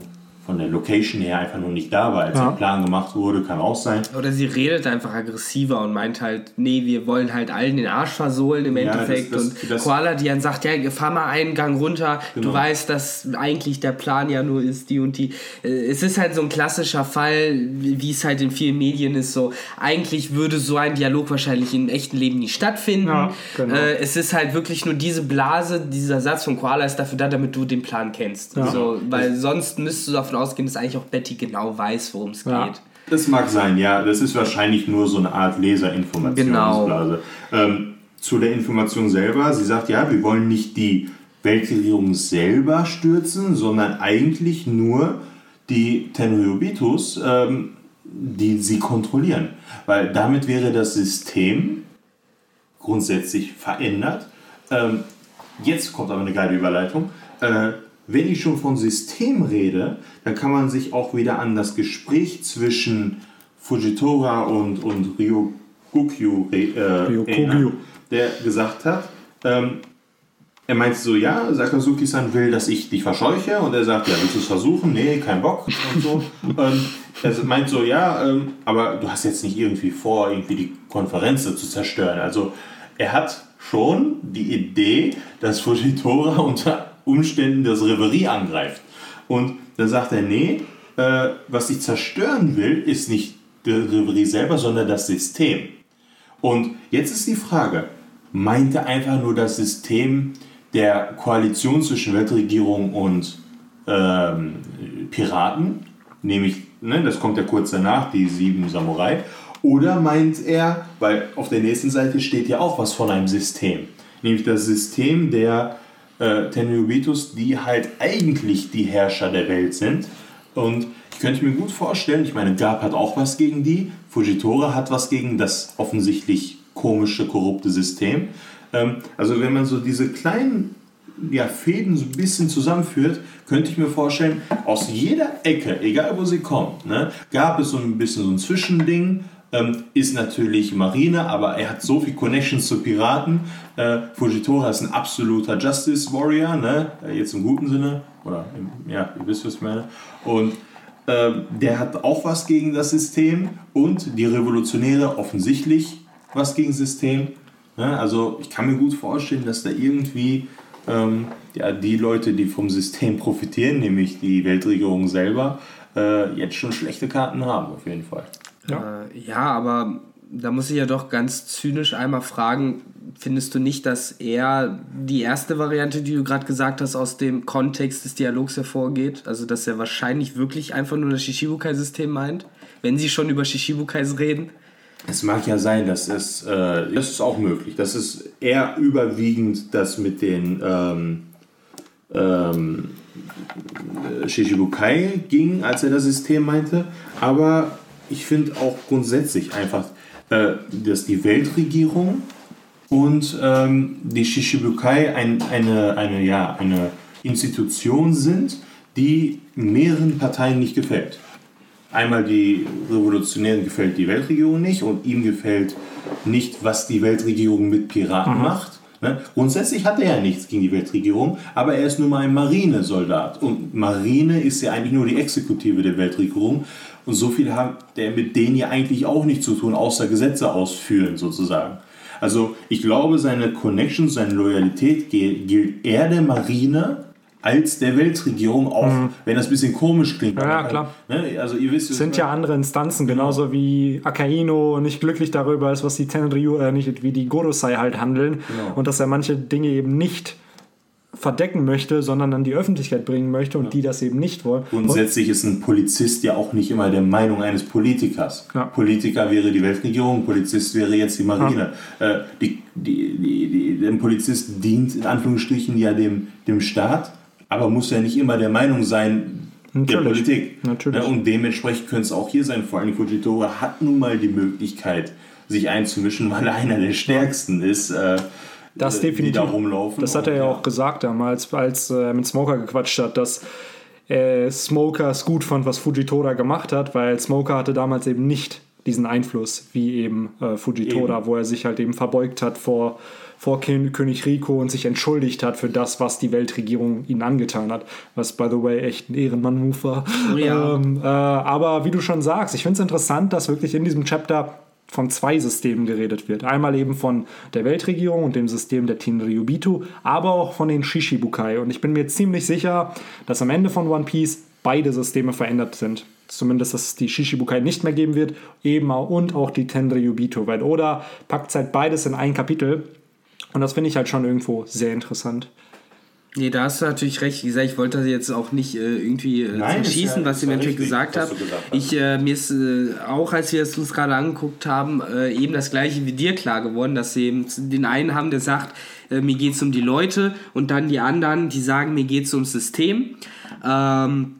von der Location her einfach nur nicht da war, als Ja. der Plan gemacht wurde, kann auch sein. Oder sie redet einfach aggressiver und meint halt, nee, wir wollen halt allen den Arsch versohlen im Ja, Endeffekt. das- das- und das- Koala, die dann sagt, ja, fahr mal einen Gang runter, Genau. du weißt, dass eigentlich der Plan ja nur ist, die und die. Äh, Es ist halt so ein klassischer Fall, wie es halt in vielen Medien ist, so, eigentlich würde so ein Dialog wahrscheinlich im echten Leben nie stattfinden. Ja, genau. äh, es ist halt wirklich nur diese Blase, dieser Satz von Koala ist dafür da, damit du den Plan kennst. Ja. So, weil sonst müsstest du davon ausgehen, dass eigentlich auch Betty genau weiß, worum es Ja. geht. Das mag sein, ja. Das ist wahrscheinlich nur so eine Art Leserinformationsblase. Ähm, zu der Information selber, sie sagt, ja, wir wollen nicht die Weltregierung selber stürzen, sondern eigentlich nur die Tenryobitus, ähm, die sie kontrollieren. Weil damit wäre das System grundsätzlich verändert. Ähm, jetzt kommt aber eine geile Überleitung. Äh, wenn ich schon von System rede, dann kann man sich auch wieder an das Gespräch zwischen Fujitora und, und Ryokugyu äh, erinnern, der gesagt hat, ähm, er meint so, ja, Sakazuki-san will, dass ich dich verscheuche. Und er sagt, ja, willst du es versuchen? Nee, kein Bock und so. ähm, er meint so, ja, ähm, aber du hast jetzt nicht irgendwie vor, irgendwie die Konferenz zu zerstören. Also er hat schon die Idee, dass Fujitora unter Umständen das Reverie angreift. Und dann sagt er, nee, äh, was ich zerstören will, ist nicht der Reverie selber, sondern das System. Und jetzt ist die Frage, meint er einfach nur das System der Koalition zwischen Weltregierung und ähm, Piraten, nämlich, ne, das kommt ja kurz danach, die sieben Samurai, Oder meint er, weil auf der nächsten Seite steht ja auch was von einem System, nämlich das System der äh, Tenryubitos, die halt eigentlich die Herrscher der Welt sind. Und ich könnte mir gut vorstellen, ich meine, Garp hat auch was gegen die, Fujitora hat was gegen das offensichtlich komische, korrupte System. Ähm, also wenn man so diese kleinen ja, Fäden so ein bisschen zusammenführt, könnte ich mir vorstellen, aus jeder Ecke, egal wo sie kommt, ne, gab es so ein bisschen so ein Zwischending, ähm, ist natürlich Marine, aber er hat so viel Connections zu Piraten. Äh, Fujitora ist ein absoluter Justice Warrior, ne? jetzt im guten Sinne, oder im, ja, ihr wisst, was ich meine. Und äh, der hat auch was gegen das System und die Revolutionäre offensichtlich was gegen das System. Ne? Also ich kann mir gut vorstellen, dass da irgendwie ähm, ja, die Leute, die vom System profitieren, nämlich die Weltregierung selber, äh, jetzt schon schlechte Karten haben, auf jeden Fall. Ja, äh, ja aber da muss ich ja doch ganz zynisch einmal fragen, findest du nicht, dass er die erste Variante, die du gerade gesagt hast, aus dem Kontext des Dialogs hervorgeht? Also, dass er wahrscheinlich wirklich einfach nur das Shishibukai-System meint, wenn sie schon über Shishibukais reden? Es mag ja sein, dass es, äh, das ist auch möglich, dass es eher überwiegend das mit den ähm, ähm, Shishibukai ging, als er das System meinte. Aber ich finde auch grundsätzlich einfach, äh, dass die Weltregierung und ähm, die Shishibukai ein, eine, eine, ja, eine Institution sind, die mehreren Parteien nicht gefällt. Einmal die Revolutionären gefällt die Weltregierung nicht und ihm gefällt nicht, was die Weltregierung mit Piraten mhm. macht. Ne? Grundsätzlich hat er ja nichts gegen die Weltregierung, aber er ist nun mal ein Marinesoldat. Und Marine ist ja eigentlich nur die Exekutive der Weltregierung. Und so viel hat er mit denen ja eigentlich auch nicht zu tun, außer Gesetze ausführen sozusagen. Also ich glaube, seine Connection, seine Loyalität gilt eher der Marine als der Weltregierung, auch mhm. wenn das ein bisschen komisch klingt. Ja, ja klar. Ne? Also ihr wisst, sind ja andere Instanzen, genau. genauso wie Akaino nicht glücklich darüber ist, was die Tenryu, äh, nicht wie die Gorosei halt handeln genau. und dass er manche Dinge eben nicht verdecken möchte, sondern an die Öffentlichkeit bringen möchte und ja. die das eben nicht wollen. Grundsätzlich ist ein Polizist ja auch nicht immer der Meinung eines Politikers. Ja. Politiker wäre die Weltregierung, Polizist wäre jetzt die Marine. Ja. Äh, die, die, die, ein Polizist dient in Anführungsstrichen ja dem, dem Staat, aber muss ja nicht immer der Meinung sein, Natürlich. der Politik. Natürlich. Und dementsprechend könnte es auch hier sein. Vor allem Fujitore hat nun mal die Möglichkeit, sich einzumischen, weil er einer der stärksten ist. Äh, das äh, definitiv. da rumlaufen. Das hat er ja auch gesagt damals, als er mit Smoker gequatscht hat, dass äh, Smoker es gut fand, was Fujitora gemacht hat, weil Smoker hatte damals eben nicht diesen Einfluss wie eben äh, Fujitora, eben. wo er sich halt eben verbeugt hat vor, vor König Rico und sich entschuldigt hat für das, was die Weltregierung ihnen angetan hat. Was, by the way, echt ein Ehrenmann-Move war. Oh ja. ähm, äh, aber wie du schon sagst, ich finde es interessant, dass wirklich in diesem Chapter von zwei Systemen geredet wird. Einmal eben von der Weltregierung und dem System der Tenryubitu, aber auch von den Shishibukai. Und ich bin mir ziemlich sicher, dass am Ende von One Piece beide Systeme verändert sind. Zumindest, dass es die Shishibukai nicht mehr geben wird, eben und auch die Tenryubitu. Weil Oda packt halt beides in ein Kapitel. Und das finde ich halt schon irgendwo sehr interessant. Nee, da hast du natürlich recht. Wie gesagt, ich wollte das jetzt auch nicht äh, irgendwie äh, Nein, schießen, ja, was ihr eventuell gesagt habt. Ich, äh, mir ist äh, auch, als wir es uns gerade angeguckt haben, äh, eben das gleiche wie dir klar geworden, dass sie eben den einen haben, der sagt, äh, mir geht es um die Leute und dann die anderen, die sagen, mir geht es ums System. Ähm,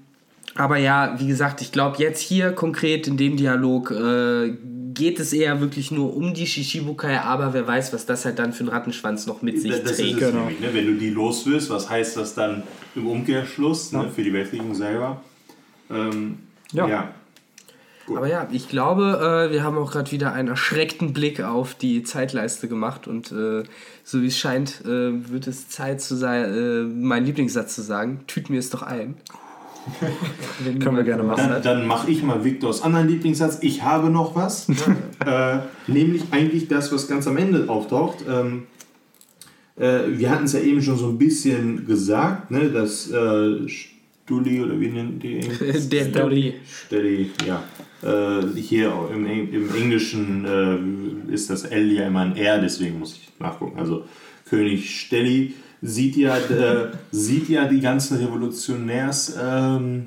aber ja, wie gesagt, ich glaube jetzt hier konkret in dem Dialog äh, geht es eher wirklich nur um die Shishibukai, aber wer weiß, was das halt dann für einen Rattenschwanz noch mit sich das trägt. Ist genau. nämlich, ne? Wenn du die los wirst, was heißt das dann im Umkehrschluss ne? ja. ne? für die Weltregierung selber? Ähm, ja. ja. Aber ja, ich glaube, äh, wir haben auch gerade wieder einen erschreckten Blick auf die Zeitleiste gemacht und äh, so wie es scheint, äh, wird es Zeit zu sein, äh, meinen Lieblingssatz zu sagen. Tüt mir es doch ein. Können wir gerne machen. Dann, dann mache ich mal Viktors anderen Lieblingssatz. Ich habe noch was. äh, nämlich eigentlich das, was ganz am Ende auftaucht. Ähm, äh, wir hatten es ja eben schon so ein bisschen gesagt, ne, dass äh, Stulli oder wie nennt die Der Stulli. Stulli, ja. Äh, hier im, im Englischen äh, ist das L ja immer ein R, deswegen muss ich nachgucken. Also König Stelli sieht ja, äh, sieht ja die ganzen Revolutionärs. Ähm,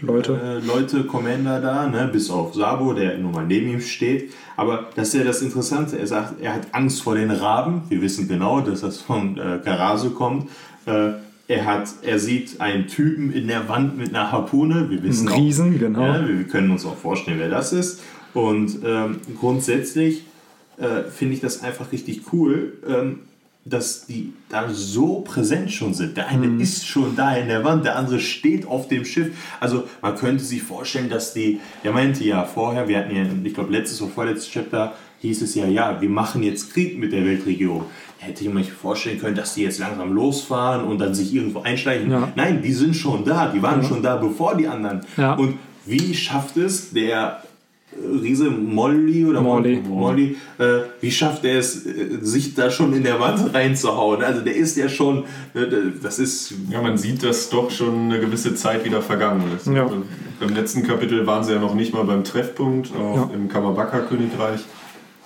Leute. äh, Leute, Commander da, ne, bis auf Sabo, der nun mal neben ihm steht. Aber das ist ja das Interessante. Er sagt, er hat Angst vor den Raben. Wir wissen genau, dass das von äh, Karasu kommt. Äh, er, hat, er sieht einen Typen in der Wand mit einer Harpune. Wir wissen Ein auch, Riesen, genau. Ja, wir können uns auch vorstellen, wer das ist. Und ähm, grundsätzlich äh, finde ich das einfach richtig cool, ähm, dass die da so präsent schon sind. Der eine ist schon da in der Wand, der andere steht auf dem Schiff. Also man könnte sich vorstellen, dass die, der meinte ja vorher, wir hatten ja, ich glaube letztes oder vorletztes Chapter, hieß es ja, ja, wir machen jetzt Krieg mit der Weltregierung. Hätte ich mir vorstellen können, dass die jetzt langsam losfahren und dann sich irgendwo einschleichen. Ja. Nein, die sind schon da, die waren schon da, bevor die anderen. Ja. Und wie schafft es der Riese Molly oder Molly. Molly äh, wie schafft er es, äh, sich da schon in der Wand reinzuhauen? Also der ist ja schon, äh, das ist Ja, man sieht, dass doch schon eine gewisse Zeit wieder vergangen ist. Ja. Und Im letzten Kapitel waren sie ja noch nicht mal beim Treffpunkt auch Ja. im Kamabaka-Königreich.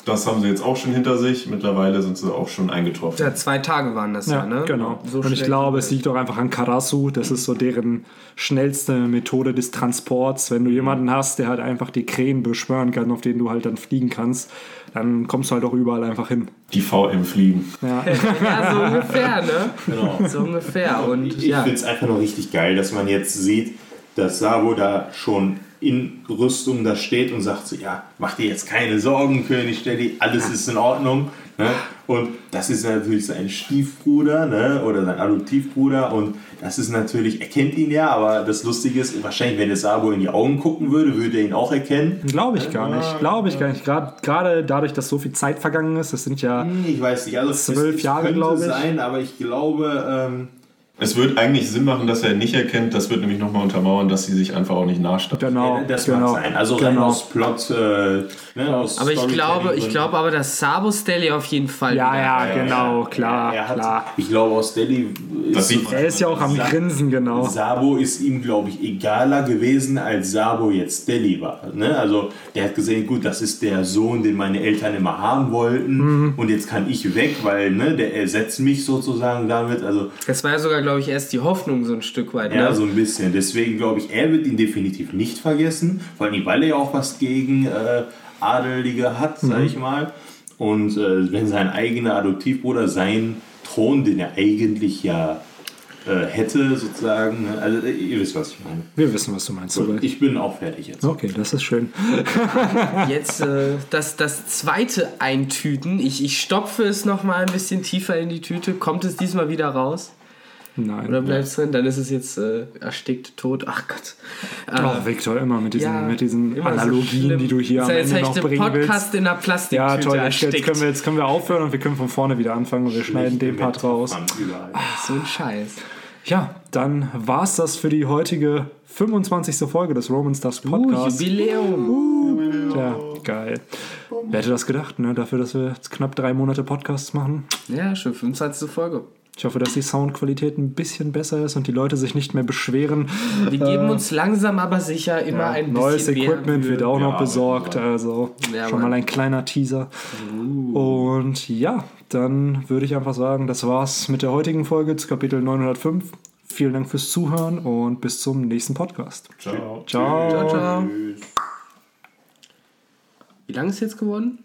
Das haben sie jetzt auch schon hinter sich. Mittlerweile sind sie auch schon eingetroffen. Ja, zwei Tage waren das ja, Ja, ne? genau. So und ich glaube, es liegt auch einfach an Karasu. Das ist so deren schnellste Methode des Transports. Wenn du jemanden hast, der halt einfach die Krähen beschwören kann, auf denen du halt dann fliegen kannst, dann kommst du halt auch überall einfach hin. Die VM-Fliegen. Ja. Ja, so ungefähr, ne? Genau. So ungefähr. Und ich ja. finde es einfach nur richtig geil, dass man jetzt sieht, dass Sabo da schon in Rüstung da steht und sagt so, ja, mach dir jetzt keine Sorgen, König Steli, alles ist in Ordnung. Ne? Und das ist natürlich sein Stiefbruder ne? oder sein Adoptivbruder und das ist natürlich, er kennt ihn ja, aber das Lustige ist, wahrscheinlich, wenn der Sabo in die Augen gucken würde, würde er ihn auch erkennen. Glaube ich gar nicht. Glaube ich gar nicht. Grad- Gerade dadurch, dass so viel Zeit vergangen ist, das sind ja. Ich weiß nicht, also Zwölf Jahre, glaube ich. sein, aber ich glaube, ähm, Es wird eigentlich Sinn machen, dass er ihn nicht erkennt. Das wird nämlich nochmal untermauern, dass sie sich einfach auch nicht nahestehen. Genau. Ja, das genau, mag sein. Also rein genau. aus Plot, äh, ne, aus Aber ich glaube, ich glaube aber, dass Sabo Stelly auf jeden Fall. Ja, wieder- ja, genau, klar, er hat, klar. Ich glaube, aus Das ist. Er ist ja auch am Sa- Grinsen, genau. Sabo ist ihm, glaube ich, egaler gewesen, als Sabo jetzt Delhi war. Ne? Also der hat gesehen, gut, das ist der Sohn, den meine Eltern immer haben wollten Mhm. und jetzt kann ich weg, weil ne, der ersetzt mich sozusagen damit. Also Das war ja sogar, glaube ich, erst die Hoffnung so ein Stück weit. ja, Ne? so ein bisschen. Deswegen glaube ich, er wird ihn definitiv nicht vergessen, vor allem weil er ja auch was gegen äh, Adelige hat, sag ich mal. Und äh, wenn sein eigener Adoptivbruder seinen Thron, den er eigentlich ja äh, hätte, sozusagen, ne? also äh, ihr wisst, was ich meine. Wir wissen, was du meinst. Robert. Ich bin auch fertig jetzt. Okay, das ist schön. Jetzt äh, das, das zweite Eintüten. Ich, ich stopfe es nochmal ein bisschen tiefer in die Tüte. Kommt es diesmal wieder raus? Nein. Oder bleibt es drin? Dann ist es jetzt äh, erstickt, tot. Ach Gott. Äh, Oh, Victor, immer mit diesen, ja, mit diesen so Analogien, schlimm. die du hier am jetzt, Ende noch bringen den Podcast willst. in einer Plastiktüte Ja, toll. Jetzt, erstickt. jetzt, können wir, jetzt können wir aufhören und wir können von vorne wieder anfangen und wir schneiden den Part raus. Überall. So ein Scheiß. Ja, dann war's das für die heutige 25. Folge des Roman Stars Uh, Podcasts. Jubiläum. ja, geil. Wer hätte das gedacht, ne? Dafür, dass wir jetzt knapp drei Monate Podcasts machen. Ja, schon 25. Folge. Ich hoffe, dass die Soundqualität ein bisschen besser ist und die Leute sich nicht mehr beschweren. Wir geben uns langsam aber sicher immer ein bisschen Neues Equipment wird auch noch Ja, besorgt, also Ja, schon mal ein kleiner Teaser. Und ja, dann würde ich einfach sagen, das war's mit der heutigen Folge zu Kapitel 905. Vielen Dank fürs Zuhören und bis zum nächsten Podcast. Ciao. Ciao. Ciao, ciao. Tschüss. Wie lange ist jetzt geworden?